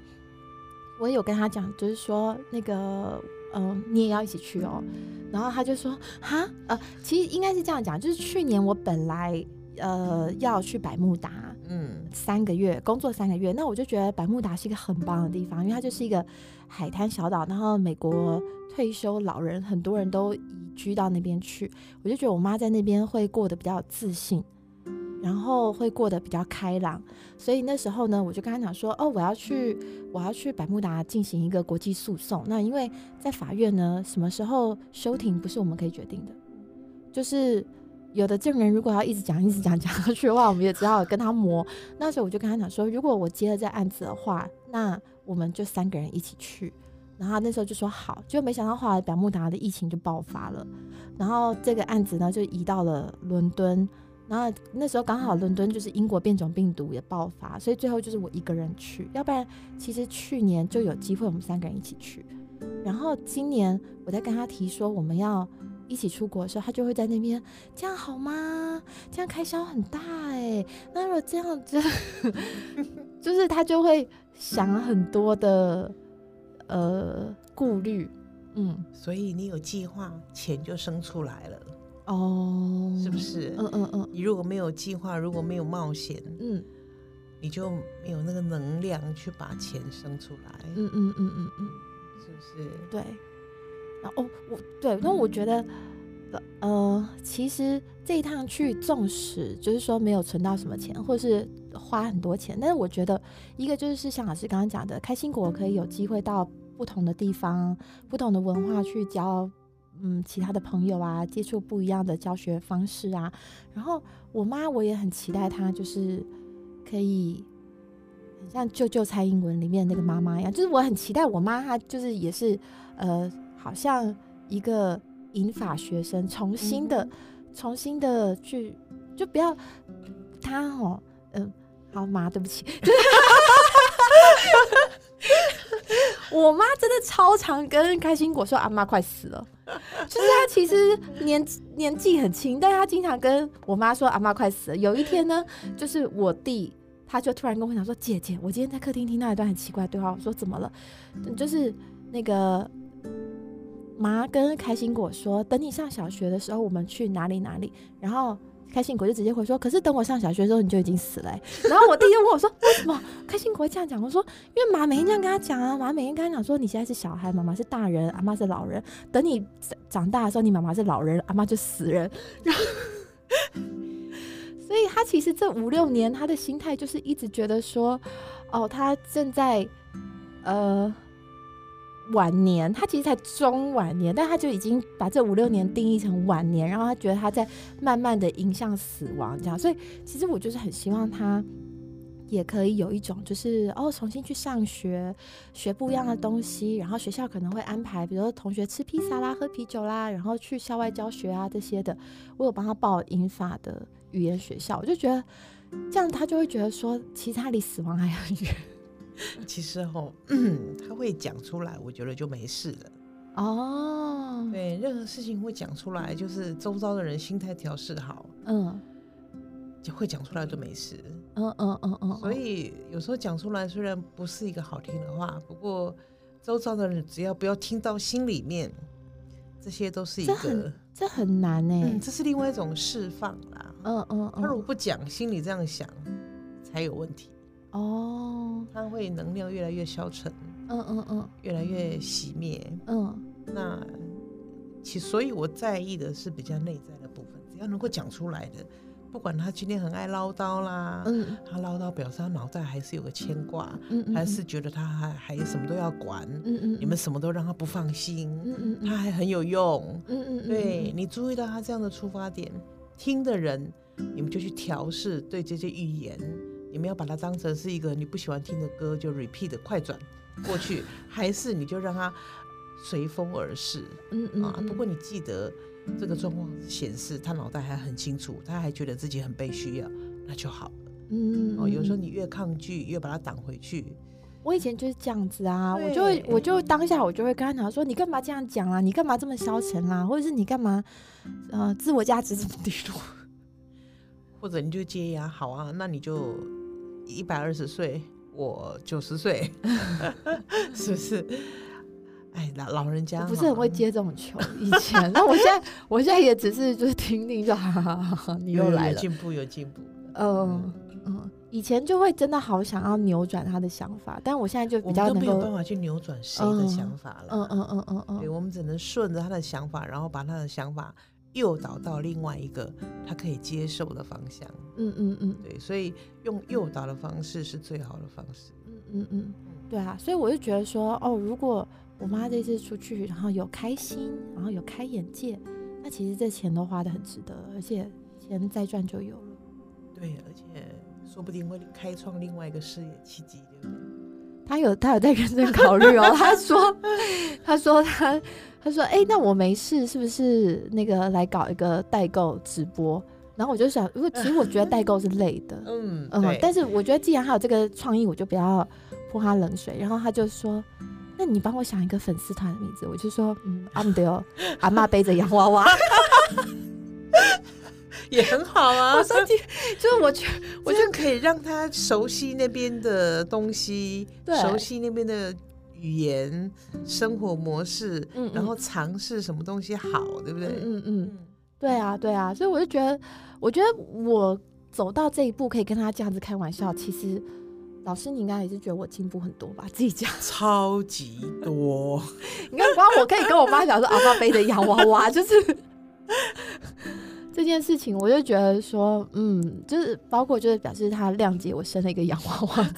我有跟他讲，就是说那个。嗯，你也要一起去哦。然后他就说，哈，呃，其实应该是这样讲，就是去年我本来呃要去百慕达，嗯，三个月工作三个月，那我就觉得百慕达是一个很棒的地方，因为它就是一个海滩小岛，然后美国退休老人很多人都移居到那边去，我就觉得我妈在那边会过得比较自信。然后会过得比较开朗，所以那时候呢，我就跟他讲说，哦，我要去，我要去百慕达进行一个国际诉讼。那因为在法院呢，什么时候休庭不是我们可以决定的，就是有的证人如果要一直讲、一直讲 讲下去的话，我们也只好跟他磨。那时候我就跟他讲说，如果我接了这案子的话，那我们就三个人一起去。然后那时候就说好，就没想到后来百慕达的疫情就爆发了，然后这个案子呢就移到了伦敦。然后那时候刚好伦敦就是英国变种病毒也爆发，所以最后就是我一个人去，要不然其实去年就有机会我们三个人一起去。然后今年我在跟他提说我们要一起出国的时候，他就会在那边这样好吗？这样开销很大哎。那如果这样子，就是他就会想很多的呃顾虑，嗯，所以你有计划，钱就生出来了。哦，是不是？嗯嗯嗯。你如果没有计划，如果没有冒险，嗯，你就没有那个能量去把钱生出来。嗯嗯嗯嗯嗯，是不是？对。然后我对，那我觉得，呃，其实这一趟去，纵使就是说没有存到什么钱，或者是花很多钱，但是我觉得，一个就是像老师刚刚讲的，开心果可以有机会到不同的地方、不同的文化去教。嗯，其他的朋友啊，接触不一样的教学方式啊，然后我妈我也很期待她，就是可以很像《舅舅蔡英文》里面那个妈妈一样，就是我很期待我妈她就是也是呃，好像一个引法学生，重新的重新的去，就不要她哦，嗯，好妈，对不起。我妈真的超常跟开心果说：“阿妈快死了。” 就是他其实年年纪很轻，但他经常跟我妈说：“阿妈快死了。”有一天呢，就是我弟他就突然跟我讲说：“姐姐，我今天在客厅听到一段很奇怪的对话。”我说：“怎么了？”就是那个妈跟开心果说：“等你上小学的时候，我们去哪里哪里。”然后。开心果就直接回说：“可是等我上小学的时候，你就已经死了。”然后我弟就问我说：“为什么开心果这样讲？”我说：“因为妈每天这样跟他讲啊，妈每天跟他讲说，你现在是小孩，妈妈是大人，阿妈是老人。等你长大的时候，你妈妈是老人，阿妈就死人。然后，所以他其实这五六年，他的心态就是一直觉得说，哦，他正在呃。”晚年，他其实才中晚年，但他就已经把这五六年定义成晚年，然后他觉得他在慢慢的迎向死亡，这样。所以其实我就是很希望他也可以有一种，就是哦，重新去上学，学不一样的东西，然后学校可能会安排，比如说同学吃披萨啦、喝啤酒啦，然后去校外教学啊这些的。我有帮他报英法的语言学校，我就觉得这样他就会觉得说，其实他离死亡还很远。其实哦，他会讲出来，我觉得就没事了。哦，对，任何事情会讲出来，就是周遭的人心态调试好，嗯，就会讲出来就没事。嗯嗯嗯嗯。所以有时候讲出来虽然不是一个好听的话，不过周遭的人只要不要听到心里面，这些都是一个这很难哎，这是另外一种释放啦。嗯嗯，他如果不讲，心里这样想才有问题。哦，他会能量越来越消沉。嗯嗯嗯。嗯，越来越熄灭。嗯，那其所以我在意的是比较内在的部分，只要能够讲出来的。不管他今天很爱唠叨啦，嗯，他唠叨表示他脑袋还是有个牵挂，嗯嗯，还是觉得他还还什么都要管，嗯嗯，你们什么都让他不放心，嗯嗯，他还很有用，嗯嗯，对你注意到他这样的出发点，听的人你们就去调试对这些语言，你们要把它当成是一个你不喜欢听的歌就 repeat 快转过去，还是你就让它随风而逝，嗯嗯啊，不过你记得。这个状况显示他脑袋还很清楚，他还觉得自己很被需要，那就好了。嗯，哦，有时候你越抗拒，越把它挡回去。我以前就是这样子啊，我就会，我就当下我就会跟他讲说：“你干嘛这样讲啊？你干嘛这么消沉啊？或者是你干嘛，呃，自我价值这么低落？或者你就接呀，好啊，那你就一百二十岁，我九十岁，是不是？”哎，老老人家不是很会接这种球。以前，那我现在，我现在也只是就是听听就哈哈哈。你又来了，进步有进步。嗯嗯，以前就会真的好想要扭转他的想法，但我现在就比较没有办法去扭转谁的想法了。嗯嗯嗯嗯嗯，对，我们只能顺着他的想法，然后把他的想法诱导到另外一个他可以接受的方向。嗯嗯嗯，对，所以用诱导的方式是最好的方式。嗯嗯嗯，对啊，所以我就觉得说，哦，如果我妈这次出去，然后有开心，然后有开眼界，那其实这钱都花的很值得，而且钱再赚就有了。对，而且说不定会开创另外一个事业契机，对不对？他有，他有在认真考虑哦。他说，他说他，他说，哎，那我没事，是不是那个来搞一个代购直播？然后我就想，因为其实我觉得代购是累的，嗯嗯，但是我觉得既然他有这个创意，我就不要泼他冷水。然后他就说。那你帮我想一个粉丝团的名字，我就说，嗯，阿姆德阿妈背着洋娃娃，也很好啊。我说，就是我觉，我就可以让他熟悉那边的东西，熟悉那边的语言、生活模式，嗯，然后尝试什么东西好，对不对？嗯嗯，对啊，对啊。所以我就觉得，我觉得我走到这一步，可以跟他这样子开玩笑，其实。老师，你应该也是觉得我进步很多吧？自己讲，超级多。你看，光我可以跟我妈讲说，阿妈背着洋娃娃，就是这件事情，我就觉得说，嗯，就是包括就是表示他谅解我生了一个洋娃娃，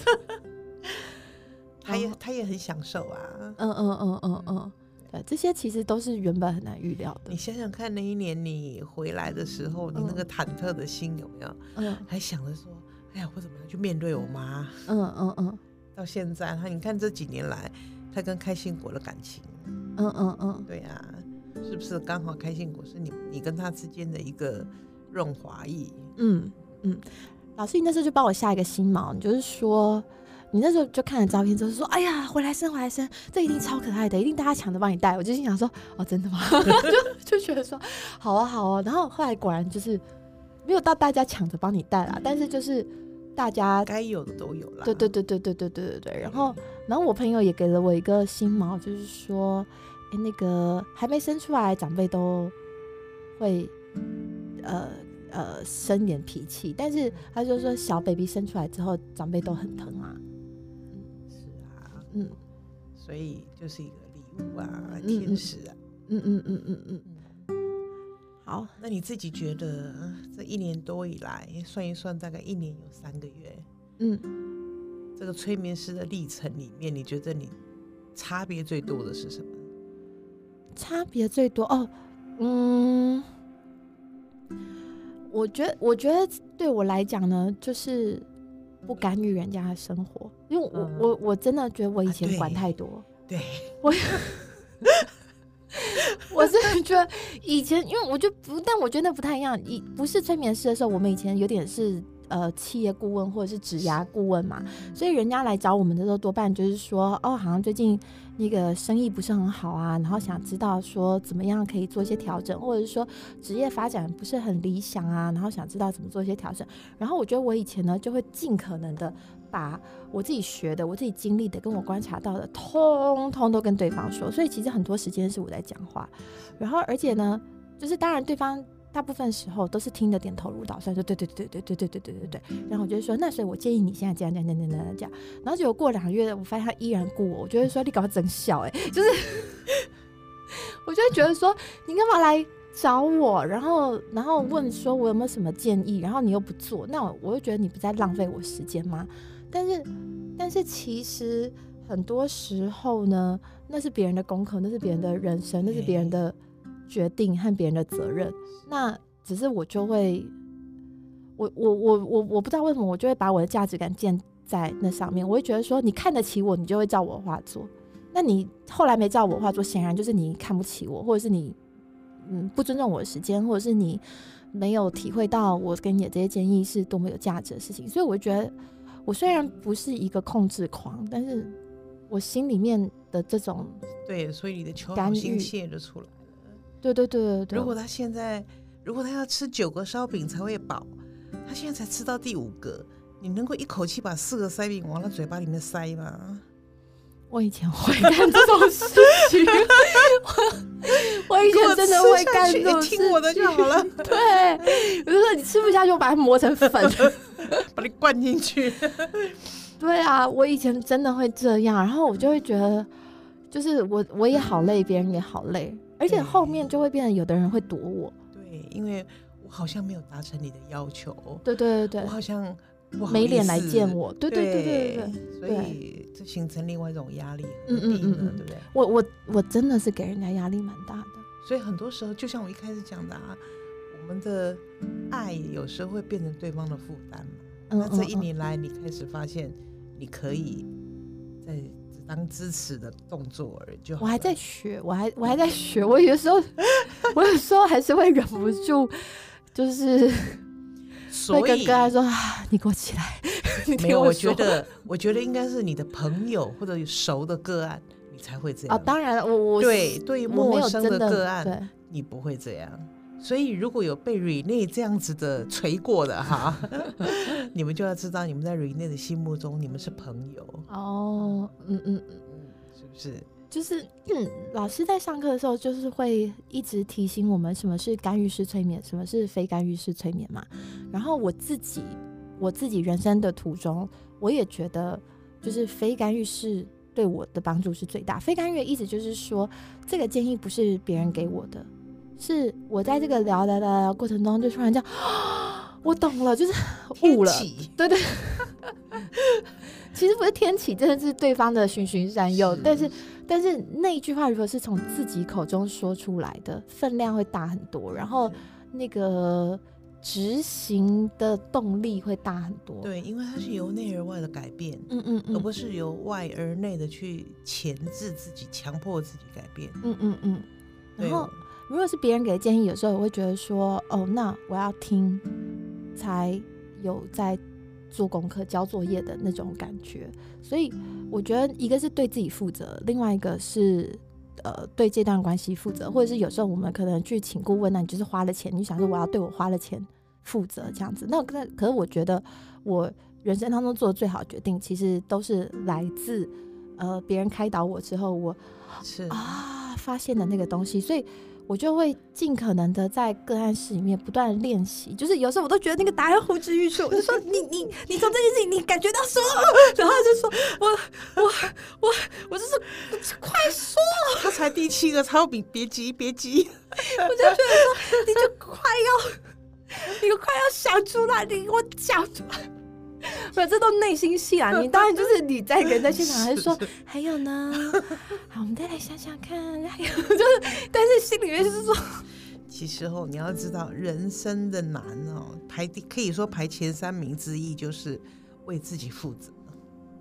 他也他也很享受啊。嗯嗯嗯嗯嗯，对，这些其实都是原本很难预料的。你想想看，那一年你回来的时候，你那个忐忑的心有没有？嗯，还想着说。哎呀，我怎么样去面对我妈？嗯嗯嗯。到现在，他你看这几年来，他跟开心果的感情，嗯嗯嗯，对呀，是不是刚好开心果是你你跟他之间的一个润滑液？嗯嗯。老师，你那时候就帮我下一个心锚，你就是说，你那时候就看了照片之后说，哎呀，回来生回来生，这一定超可爱的，一定大家抢着帮你带。我就心想说，哦，真的吗？就就觉得说，好啊好啊。然后后来果然就是没有到大家抢着帮你带啦，但是就是。大家该有的都有了。对对对对对对对对对。然后，然后我朋友也给了我一个新毛，就是说，哎，那个还没生出来，长辈都会呃呃生点脾气，但是他就说小 baby 生出来之后，长辈都很疼啊。嗯，所以就是一个礼物啊，天使啊。嗯嗯嗯嗯嗯。好，那你自己觉得这一年多以来，算一算，大概一年有三个月，嗯，这个催眠师的历程里面，你觉得你差别最多的是什么？差别最多哦，嗯，我觉得，我觉得对我来讲呢，就是不干预人家的生活，因为我我我真的觉得我以前管太多，对 我。我是觉得以前，因为我就不，但我觉得不太一样。以不是催眠师的时候，我们以前有点是呃企业顾问或者是职涯顾问嘛，所以人家来找我们的时候，多半就是说，哦，好像最近那个生意不是很好啊，然后想知道说怎么样可以做一些调整，或者是说职业发展不是很理想啊，然后想知道怎么做一些调整。然后我觉得我以前呢，就会尽可能的。把我自己学的、我自己经历的、跟我观察到的，通通都跟对方说。所以其实很多时间是我在讲话，然后而且呢，就是当然对方大部分时候都是听得点头如捣蒜，说对对对对对对对对对对对。然后我就说，那所以我建议你现在这样这样这样这样这样。然后结果过两个月，我发现他依然顾我，我觉得说你搞真笑哎，就是 我就会觉得说你干嘛来找我，然后然后问说我有没有什么建议，然后你又不做，那我我就觉得你不在浪费我时间吗？但是但是其实很多时候呢，那是别人的功课，那是别人的人生，那是别人的。决定和别人的责任，那只是我就会，我我我我我不知道为什么我就会把我的价值感建在那上面，我会觉得说你看得起我，你就会照我话做。那你后来没照我话做，显然就是你看不起我，或者是你嗯不尊重我的时间，或者是你没有体会到我给你的这些建议是多么有价值的事情。所以我觉得，我虽然不是一个控制狂，但是我心里面的这种对，所以你的求好心切了出来。对对对对如果他现在，如果他要吃九个烧饼才会饱，他现在才吃到第五个，你能够一口气把四个烧饼往他嘴巴里面塞吗？我以前会干这种事情，我 以前真的会干这种事。听我的就好了。对，比如说你吃不下，就把它磨成粉，把你灌进去。对啊，我以前真的会这样，然后我就会觉得，就是我我也好累，别人也好累。而且后面就会变得有的人会躲我，对，因为我好像没有达成你的要求，对对对对，我好像没脸来见我，对对对对对，所以这形成另外一种压力，嗯嗯嗯嗯，对不对？我我我真的是给人家压力蛮大的，所以很多时候就像我一开始讲的啊，我们的爱有时候会变成对方的负担嘛，那这一年来你开始发现你可以在。当支持的动作而已，就我还在学，我还我还在学，我有时候 我有时候还是会忍不住，就是会跟哥他说啊，你给我起来。没有，我觉 得我觉得应该是你的朋友或者熟的个案，你才会这样。啊，当然，我我对对于陌生的个案，你不会这样。所以如果有被 Rene 这样子的锤过的哈，你们就要知道，你们在 Rene 的心目中，你们是朋友哦。嗯嗯嗯嗯，是不是？就是嗯，老师在上课的时候，就是会一直提醒我们什么是干预式催眠，什么是非干预式催眠嘛。然后我自己，我自己人生的途中，我也觉得，就是非干预式对我的帮助是最大。非干预的意思就是说，这个建议不是别人给我的。是我在这个聊聊聊聊过程中，就突然这样，我懂了，就是悟了，对对。其实不是天启，真的是对方的循循善诱。但是，但是那一句话如果是从自己口中说出来的，分量会大很多，然后那个执行的动力会大很多。对，因为它是由内而外的改变，嗯嗯嗯，而不是由外而内的去钳制自己、强迫自己改变。嗯嗯嗯，然后。如果是别人给的建议，有时候我会觉得说，哦，那我要听，才有在做功课、交作业的那种感觉。所以我觉得，一个是对自己负责，另外一个是呃对这段关系负责，或者是有时候我们可能去请顾问，那你就是花了钱，你想说我要对我花了钱负责这样子。那可可是我觉得，我人生当中做的最好决定，其实都是来自呃别人开导我之后，我是啊发现的那个东西，所以。我就会尽可能的在个案室里面不断练习，就是有时候我都觉得那个答案呼之欲出，我就说你你你从这件事情你感觉到什么？然后就说我我我我就是快说，他才第七个超比别急别急，我就觉得说你就快要你快要想出来，你给我讲出来。不，这都内心戏啊！你当然就是你在人在现场，还是说还有呢？好，我们再来想想看，还有就是，但是心里面就是说，其实哦，你要知道人生的难哦，排第可以说排前三名之一就是为自己负责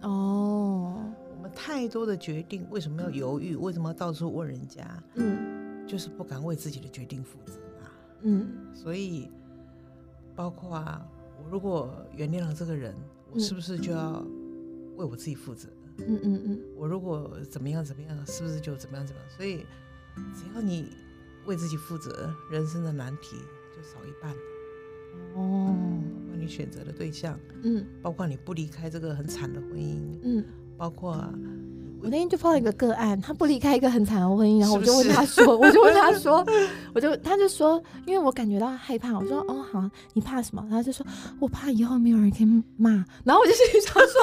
哦。我们太多的决定为什么要犹豫？为什么要到处问人家？嗯，就是不敢为自己的决定负责啊。嗯，所以包括啊。我如果原谅了这个人，我是不是就要为我自己负责？嗯嗯嗯。我如果怎么样怎么样，是不是就怎么样怎么样？所以只要你为自己负责，人生的难题就少一半。哦。包括你选择的对象，嗯，包括你不离开这个很惨的婚姻，嗯，包括你我那天就碰到一个个案，他不离开一个很惨的婚姻，然后我就问他说，我就问他 说，我就他就说，因为我感觉到害怕，我说哦好，你怕什么？他就说我怕以后没有人可以骂，然后我就心里想说，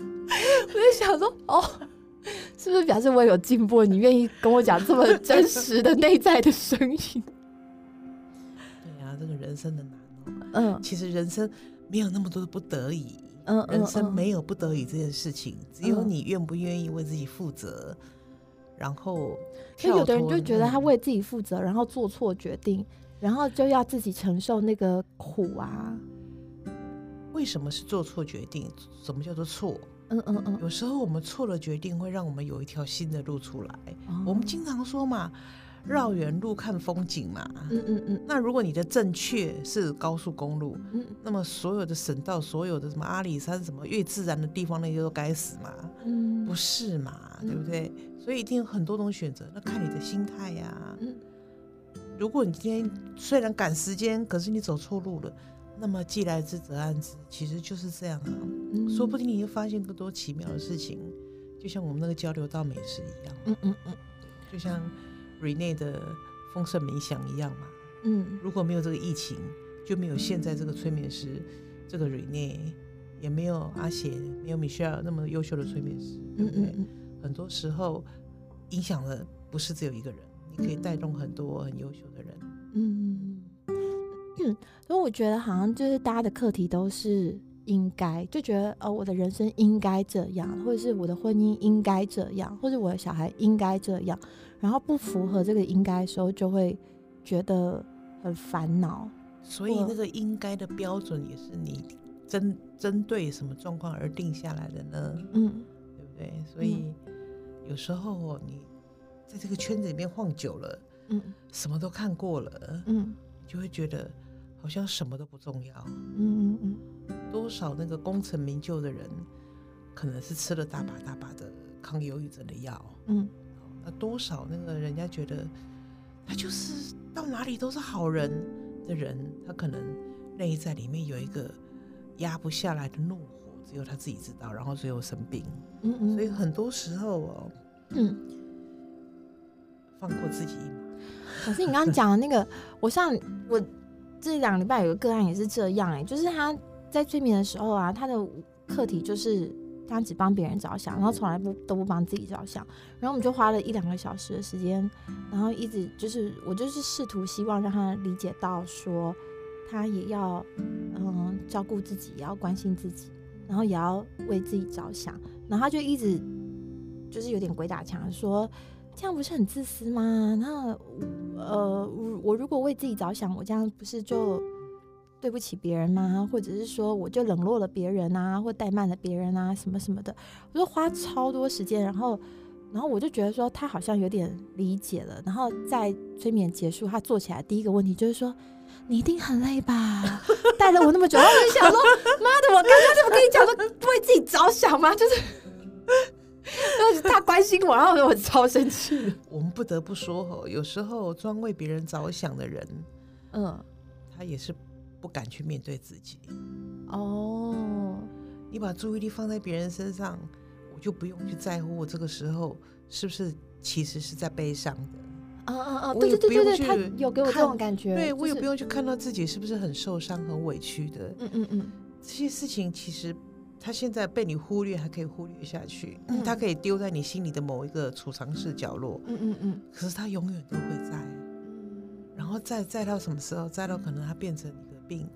我就想说哦，是不是表示我有进步？你愿意跟我讲这么真实的内在的声音？对呀，这个人生的难哦，嗯，其实人生没有那么多的不得已。嗯，人生没有不得已这件事情，只有你愿不愿意为自己负责。然后，所以有的人就觉得他为自己负责，然后做错决定，然后就要自己承受那个苦啊。为什么是做错决定？什么叫做错？嗯嗯嗯。有时候我们错了决定，会让我们有一条新的路出来。我们经常说嘛。绕远路看风景嘛，嗯嗯嗯。那如果你的正确是高速公路，嗯，那么所有的省道、所有的什么阿里山、什么越自然的地方，那些都该死嘛，嗯，不是嘛，对不对？所以一定有很多种选择，那看你的心态呀。嗯，如果你今天虽然赶时间，可是你走错路了，那么既来之则安之，其实就是这样啊。嗯，说不定你会发现更多奇妙的事情，就像我们那个交流到美食一样。嗯嗯嗯，就像。Rene 的丰盛冥想一样嘛，嗯，如果没有这个疫情，就没有现在这个催眠师，这个 Rene 也没有阿贤，没有 Michelle 那么优秀的催眠师，对不对？很多时候影响的不是只有一个人，你可以带动很多很优秀的人。嗯，所以我觉得好像就是大家的课题都是。应该就觉得哦，我的人生应该这样，或者是我的婚姻应该这样，或者我的小孩应该这样，然后不符合这个应该的时候，就会觉得很烦恼。所以那个应该的标准也是你针针对什么状况而定下来的呢？嗯，对不对？所以有时候你在这个圈子里面晃久了，嗯，什么都看过了，嗯，就会觉得。好像什么都不重要。嗯嗯嗯。多少那个功成名就的人，可能是吃了大把大把的抗忧郁症的药。嗯。那多少那个人家觉得他就是到哪里都是好人的人，他可能内在里面有一个压不下来的怒火，只有他自己知道，然后最后生病。嗯嗯。所以很多时候哦，嗯，放过自己一马。可是你刚刚讲的那个，我像我。这两礼拜有个个案也是这样哎，就是他在催眠的时候啊，他的课题就是他只帮别人着想，然后从来不都不帮自己着想。然后我们就花了一两个小时的时间，然后一直就是我就是试图希望让他理解到说，他也要嗯照顾自己，也要关心自己，然后也要为自己着想。然后他就一直就是有点鬼打墙说。这样不是很自私吗？那呃，我如果为自己着想，我这样不是就对不起别人吗？或者是说，我就冷落了别人啊，或怠慢了别人啊，什么什么的？我就花超多时间，然后，然后我就觉得说，他好像有点理解了。然后在催眠结束，他做起来第一个问题就是说：“你一定很累吧？带了我那么久。”然后我就想说：“妈的，我刚刚就不跟你讲说为自己着想吗？就是。”就是他关心我，然后我超生气。我们不得不说哦，有时候专为别人着想的人，嗯，他也是不敢去面对自己。哦，你把注意力放在别人身上，我就不用去在乎我这个时候是不是其实是在悲伤的。啊啊啊！对对对对，他有给我这种感觉。对我也不用去看到自己是不是很受伤、很委屈的。嗯嗯嗯，这些事情其实。他现在被你忽略，还可以忽略下去。嗯，他可以丢在你心里的某一个储藏室角落。嗯嗯嗯。可是他永远都会在。嗯。然后再再到什么时候？再到可能他变成病，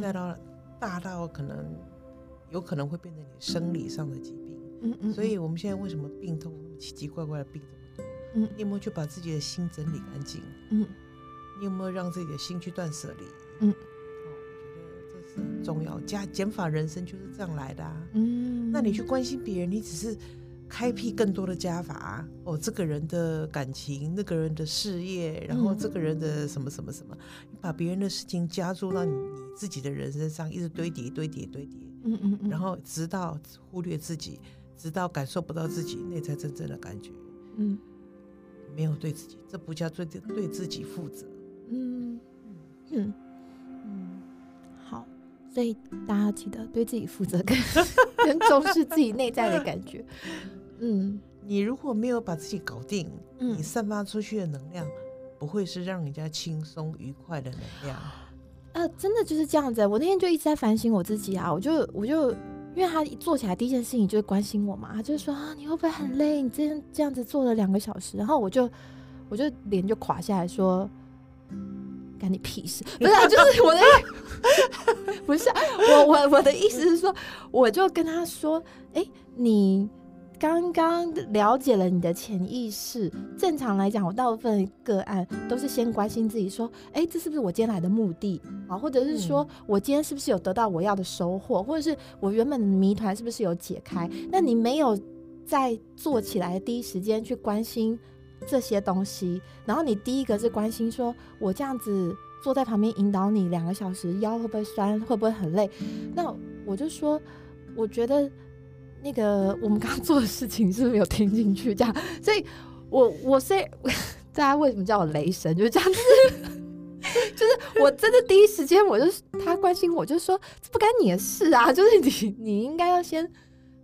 再到大到可能有可能会变成你生理上的疾病。嗯嗯。所以我们现在为什么病痛奇奇怪怪的病这么多？嗯。你有没有去把自己的心整理干净？嗯。你有没有让自己的心去断舍离？嗯。很重要，加减法人生就是这样来的啊。嗯，那你去关心别人，你只是开辟更多的加法哦。这个人的感情，那个人的事业，然后这个人的什么什么什么，你把别人的事情加注到你你自己的人身上，一直堆叠堆叠堆叠。嗯嗯嗯。然后直到忽略自己，直到感受不到自己那才真正的感觉。嗯。没有对自己，这不叫对对自己负责。嗯嗯嗯。所以大家记得对自己负责，跟 跟重视自己内在的感觉。嗯，你如果没有把自己搞定，你散发出去的能量不会是让人家轻松愉快的能量。呃，真的就是这样子。我那天就一直在反省我自己啊，我就我就因为他坐起来第一件事情就是关心我嘛，他就说啊，你会不会很累？你这样这样子坐了两个小时，然后我就我就脸就垮下来说。干你屁事！不是，就是我的，不是我我我的意思是说，我就跟他说，哎，你刚刚了解了你的潜意识。正常来讲，我大部分个案都是先关心自己，说，哎，这是不是我今天来的目的啊？或者是说我今天是不是有得到我要的收获？或者是我原本的谜团是不是有解开？那你没有在做起来的第一时间去关心。这些东西，然后你第一个是关心说，我这样子坐在旁边引导你两个小时，腰会不会酸，会不会很累？那我就说，我觉得那个 我们刚刚做的事情是不是没有听进去？这样，所以我我是 大家为什么叫我雷神？就是这样子，就是我真的第一时间我就他关心我，就说不干你的事啊，就是你你应该要先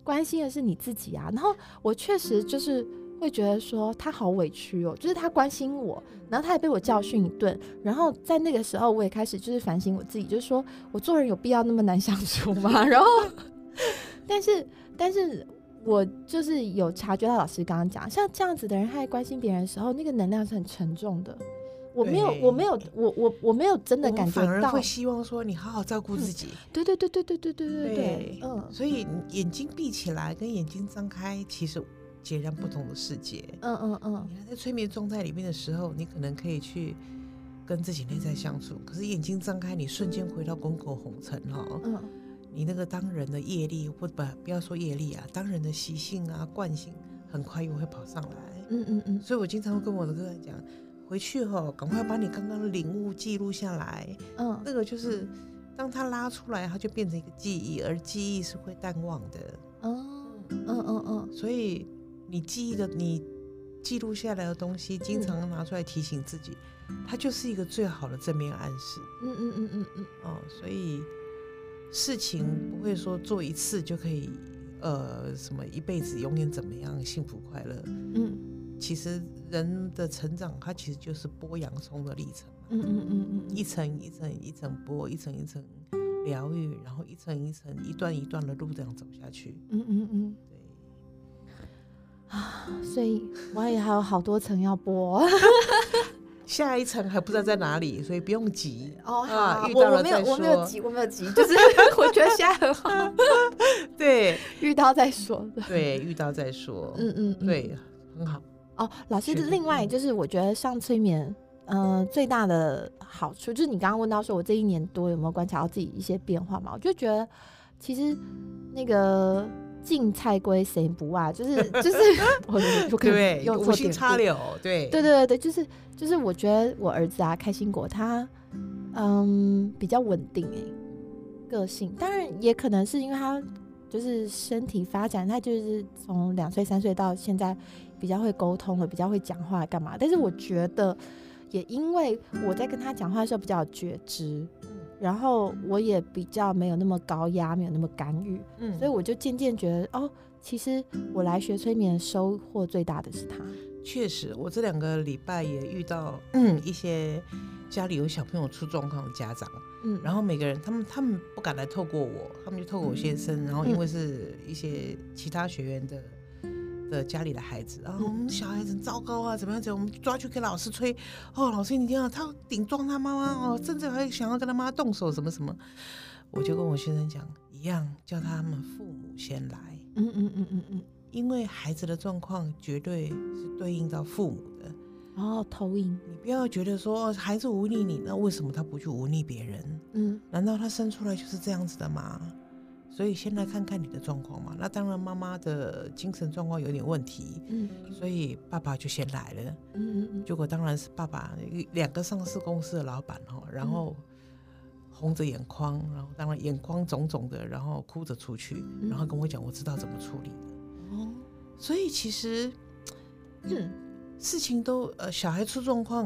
关心的是你自己啊。然后我确实就是。会觉得说他好委屈哦，就是他关心我，然后他也被我教训一顿，然后在那个时候我也开始就是反省我自己，就是说我做人有必要那么难相处吗？然后，但是但是我就是有察觉到老师刚刚讲，像这样子的人，他在关心别人的时候，那个能量是很沉重的。我没有，我没有，我我我没有真的感觉到，反而会希望说你好好照顾自己。对对对对对对对对对，嗯，所以眼睛闭起来跟眼睛张开，其实。截然不同的世界。嗯嗯嗯。你还在催眠状态里面的时候，你可能可以去跟自己内在相处。可是眼睛张开，你瞬间回到滚滚红尘哈。嗯。你那个当人的业力，或不不要说业力啊，当人的习性啊、惯性，很快又会跑上来。嗯嗯嗯。所以我经常会跟我的客人讲，回去哈，赶快把你刚刚的领悟记录下来。嗯。那个就是，当他拉出来，它就变成一个记忆，而记忆是会淡忘的。哦。嗯嗯嗯。所以。你记忆的，你记录下来的东西，经常拿出来提醒自己，它就是一个最好的正面暗示。嗯嗯嗯嗯嗯。哦，所以事情不会说做一次就可以，呃，什么一辈子永远怎么样幸福快乐。嗯。其实人的成长，它其实就是剥洋葱的历程。嗯嗯嗯嗯。一层一层一层剥，一层一层疗愈，然后一层一层一段一段的路这样走下去。嗯嗯嗯。啊，所以我也还有好多层要播，下一层还不知道在哪里，所以不用急哦。啊，我我没有我没有急，我没有急，就是 我觉得现在很好。对，遇到再说。对，遇到再说。嗯嗯，对，很好。哦，老师，另外就是我觉得上催眠，嗯，最大的好处就是你刚刚问到说我这一年多有没有观察到自己一些变化嘛？我就觉得其实那个。进菜龟谁不啊？就是 就是，我不可以用错点插柳，对对对对对，就是就是，我觉得我儿子啊，开心果他嗯比较稳定哎，个性当然也可能是因为他就是身体发展，他就是从两岁三岁到现在比较会沟通了，比较会讲话干嘛？但是我觉得也因为我在跟他讲话的时候比较觉知。然后我也比较没有那么高压，没有那么干预，嗯，所以我就渐渐觉得，哦，其实我来学催眠，收获最大的是他。确实，我这两个礼拜也遇到嗯一些家里有小朋友出状况的家长，嗯，然后每个人他们他们不敢来透过我，他们就透过我先生，然后因为是一些其他学员的。的家里的孩子啊，我们小孩子糟糕啊，怎么样子？我们抓去给老师催。哦，老师，你听啊，他顶撞他妈妈哦，甚至还想要跟他妈动手，什么什么。我就跟我先生讲，一样叫他们父母先来。嗯嗯嗯嗯嗯，因为孩子的状况绝对是对应到父母的。哦，投影。你不要觉得说孩子忤逆你，那为什么他不去忤逆别人？嗯，难道他生出来就是这样子的吗？所以先来看看你的状况嘛。那当然，妈妈的精神状况有点问题，嗯，所以爸爸就先来了，嗯嗯嗯。结果当然是爸爸两个上市公司的老板哈，然后红着眼眶，然后当然眼眶肿肿的，然后哭着出去，然后跟我讲，我知道怎么处理的。哦，所以其实，嗯，事情都呃，小孩出状况。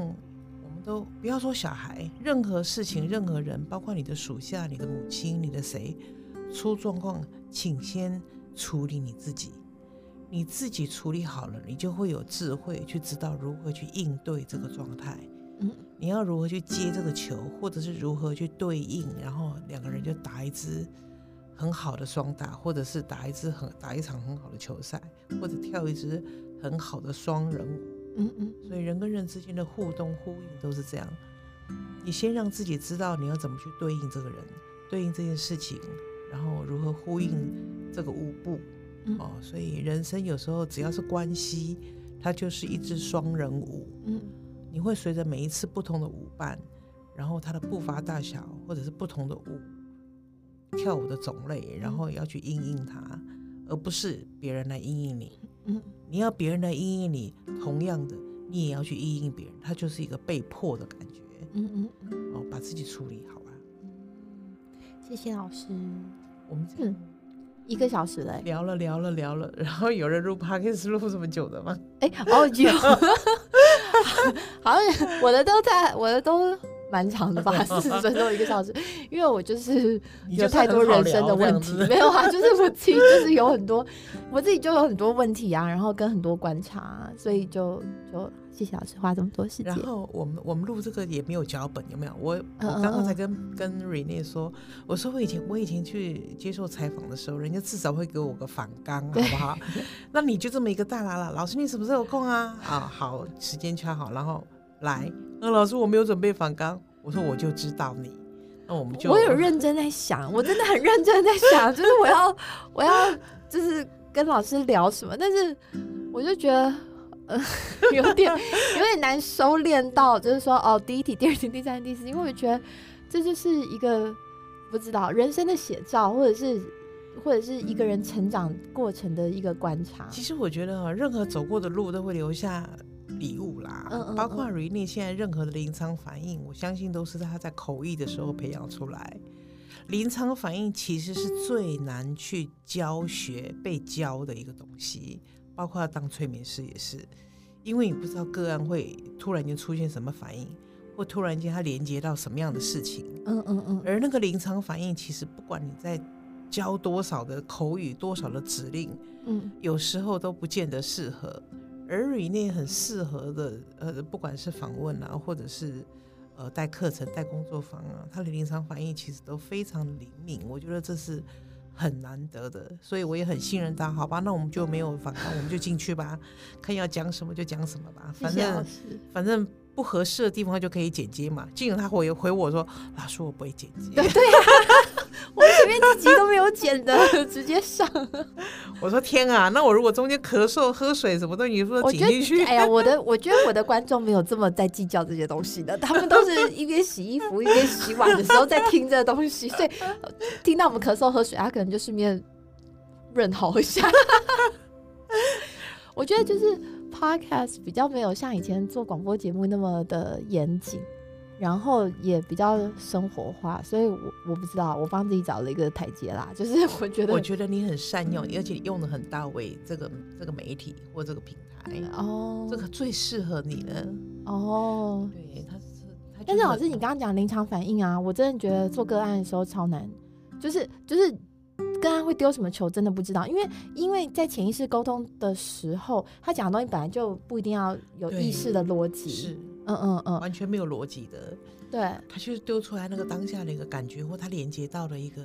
我们都不要说小孩，任何事情、任何人，包括你的属下、你的母亲、你的谁出状况，请先处理你自己。你自己处理好了，你就会有智慧去知道如何去应对这个状态。嗯，你要如何去接这个球，或者是如何去对应，然后两个人就打一支很好的双打，或者是打一支很打一场很好的球赛，或者跳一支很好的双人舞。嗯嗯，所以人跟人之间的互动呼应都是这样。你先让自己知道你要怎么去对应这个人，对应这件事情，然后如何呼应这个舞步。哦，所以人生有时候只要是关系，它就是一支双人舞。嗯，你会随着每一次不同的舞伴，然后他的步伐大小，或者是不同的舞跳舞的种类，然后要去应应他，而不是别人来应应你。嗯，你要别人来应应你，同样的，你也要去应应别人，它就是一个被迫的感觉。嗯嗯嗯。哦，把自己处理好啊。谢谢老师。我们这。一个小时嘞，聊了聊了聊了，然后有人录 podcast 录这么久的吗？哎，好久，好像我的都在，我的都蛮长的吧，四十分钟一个小时，因为我就是有太多人生的问题，没有啊，就是我自己就是有很多，我自己就有很多问题啊，然后跟很多观察，啊所以就就。谢谢老师花这么多时间。然后我们我们录这个也没有脚本，有没有？我我刚刚才跟跟 Rene 说，我说我以前我以前去接受采访的时候，人家至少会给我个反纲，好不好？那你就这么一个大喇喇，老师你什么时候有空啊？啊，好，时间掐好，然后来。那老师我没有准备反纲，我说我就知道你。那我们就我有认真在想，我真的很认真在想，就是我要我要就是跟老师聊什么，但是我就觉得。呃，有点 有点难收敛到，就是说哦，第一题、第二题、第三题、第四题，因为我觉得这就是一个不知道人生的写照，或者是或者是一个人成长过程的一个观察。其实我觉得哈，任何走过的路都会留下礼物啦，嗯嗯，包括 Rene 现在任何的临场反应，我相信都是他在口译的时候培养出来。临场反应其实是最难去教学、被教的一个东西。包括当催眠师也是，因为你不知道个案会突然间出现什么反应，或突然间他连接到什么样的事情。嗯嗯嗯。而那个临场反应，其实不管你在教多少的口语、多少的指令，嗯，有时候都不见得适合。而瑞内很适合的，呃，不管是访问啊，或者是呃带课程、带工作坊啊，他的临场反应其实都非常灵敏。我觉得这是。很难得的，所以我也很信任他。好吧，那我们就没有反抗，我们就进去吧，看要讲什么就讲什么吧。反正反正不合适的地方就可以剪接嘛。进了他回回我说，老师我不会剪接。对呀，我前面几集都没有剪的，直接上。我说天啊，那我如果中间咳嗽、喝水什么的，你说剪进去？哎呀，我的我觉得我的观众没有这么在计较这些东西的，他们都是一边洗衣服一边洗碗的时候在听这东西，所以听到我们咳嗽、喝水，他可能就顺便润喉一下。我觉得就是 podcast 比较没有像以前做广播节目那么的严谨。然后也比较生活化，所以我我不知道，我帮自己找了一个台阶啦。就是我觉得，我觉得你很善用，而且用的很到位。这个这个媒体或这个平台哦，这个最适合你了哦。对，他是他。但是老师，你刚刚讲临场反应啊，我真的觉得做个案的时候超难，就是就是个案会丢什么球，真的不知道，因为因为在潜意识沟通的时候，他讲的东西本来就不一定要有意识的逻辑。是。嗯嗯嗯，完全没有逻辑的，对，他就是丢出来那个当下的一个感觉，或他连接到了一个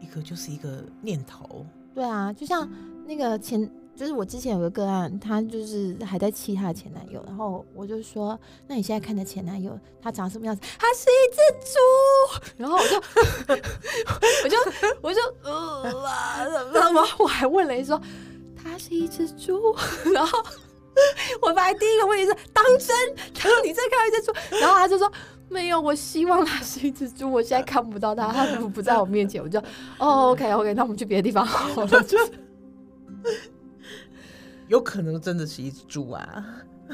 一个就是一个念头。对啊，就像那个前，就是我之前有个个案，他就是还在气他的前男友，然后我就说，那你现在看的前男友他长什么样子？他是一只猪，然后我就 我就我就呃，然后我还问了一说，他是一只猪，然后。我本来第一个问题是当真，然后你再看一只猪，然后他就说没有，我希望它是一只猪，我现在看不到它，它不不在我面前，我就哦，OK OK，那我们去别的地方好了，就 有可能真的是一只猪啊，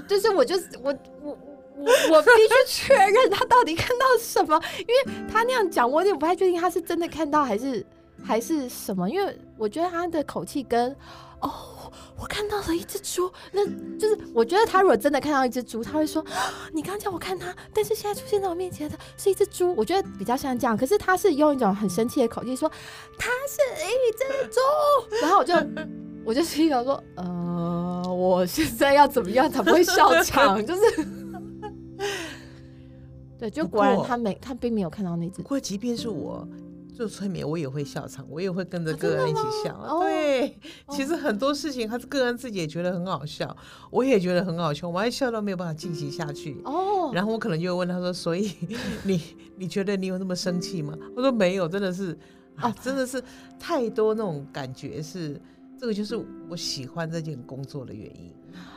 就是我就是我我我我必须确认他到底看到什么，因为他那样讲，我有点不太确定他是真的看到还是还是什么，因为我觉得他的口气跟哦。我看到了一只猪，那就是我觉得他如果真的看到一只猪，他会说：“ 你刚叫我看他，但是现在出现在我面前的是一只猪。”我觉得比较像这样，可是他是用一种很生气的口气说：“它是一只猪。”然后我就我就心想说：“呃，我现在要怎么样才不会笑场？就是对，就果然他没他并没有看到那只。不过即便是我。做催眠，我也会笑场，我也会跟着个案一起笑。对，其实很多事情，他个案自己也觉得很好笑，我也觉得很好笑，我还笑到没有办法进行下去。哦，然后我可能就会问他说：“所以 你你觉得你有那么生气吗？”我说：“没有，真的是啊，真的是太多那种感觉，是这个就是我喜欢这件工作的原因。”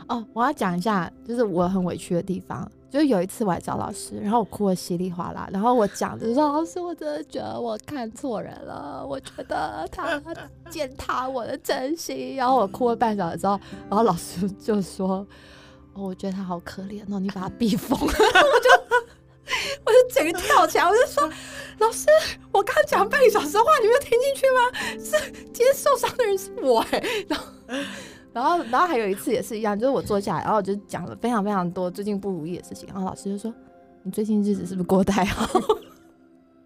哦，我要讲一下，就是我很委屈的地方。就是有一次我来找老师，然后我哭的稀里哗啦，然后我讲就说老师，我真的觉得我看错人了，我觉得他 践踏我的真心。然后我哭了半小时之后，然后老师就说：“哦，我觉得他好可怜哦，你把他逼疯了。”我就我就整个跳起来，我就说：“老师，我刚讲半个小时的话，你没有听进去吗？是今天受伤的人是我哎。”然后。然后，然后还有一次也是一样，就是我坐下来，然后我就讲了非常非常多最近不如意的事情，然后老师就说：“你最近日子是不是过太好？”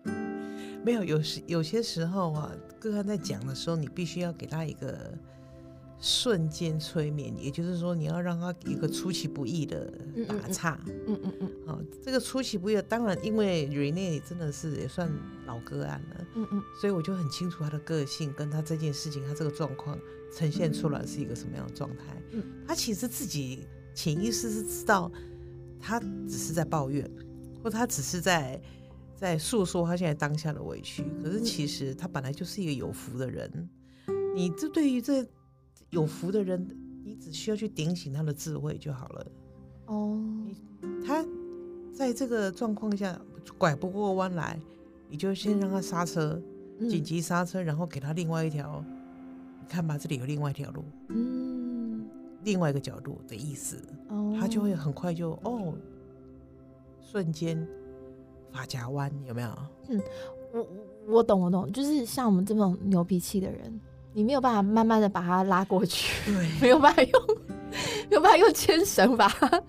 没有，有时有些时候啊，个案在讲的时候，你必须要给他一个瞬间催眠，也就是说，你要让他一个出其不意的打岔。嗯嗯嗯。好，这个出其不意，当然因为 Rene 真的是也算老个案了。嗯嗯。所以我就很清楚他的个性，跟他这件事情，他这个状况。呈现出来是一个什么样的状态？嗯，他其实自己潜意识是知道，他只是在抱怨，或他只是在在诉说他现在当下的委屈。可是其实他本来就是一个有福的人。你这对于这有福的人，你只需要去点醒他的智慧就好了。哦，他在这个状况下拐不过弯来，你就先让他刹车，紧急刹车，然后给他另外一条。你看吧，这里有另外一条路，嗯，另外一个角度的意思，哦，他就会很快就哦，瞬间发夹弯，有没有？嗯，我我懂，我懂，就是像我们这种牛脾气的人，你没有办法慢慢的把他拉过去，对，没有办法用，没有办法用牵绳把他拉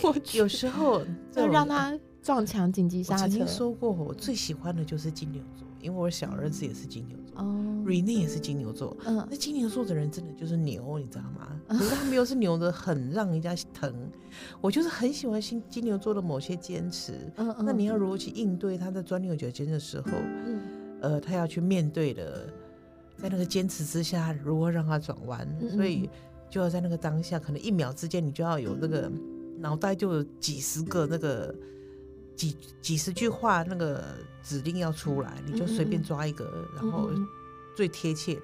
过去，有时候就让他撞墙紧急刹车。曾经说过，我最喜欢的就是金牛座，因为我小儿子也是金牛座。哦。Rene 也是金牛座，嗯，那金牛座的人真的就是牛，你知道吗？可是他们又是牛的很让人家疼。我就是很喜欢金金牛座的某些坚持。嗯嗯。那你要如何去应对他在钻牛角尖的时候？嗯。呃，他要去面对的，在那个坚持之下，如何让它转弯？所以就要在那个当下，可能一秒之间，你就要有那个脑袋就有几十个那个几几十句话那个指令要出来，你就随便抓一个，然后。最贴切的，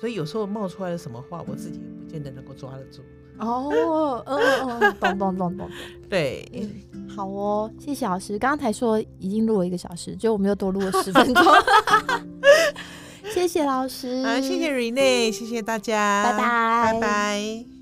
所以有时候冒出来的什么话，我自己也不见得能够抓得住。哦，嗯嗯，懂懂懂懂。对，好哦，谢谢老师。刚刚才说已经录了一个小时，就我们又多录了十分钟。谢谢老师，啊，谢谢 Rene，谢谢大家，拜拜，拜拜。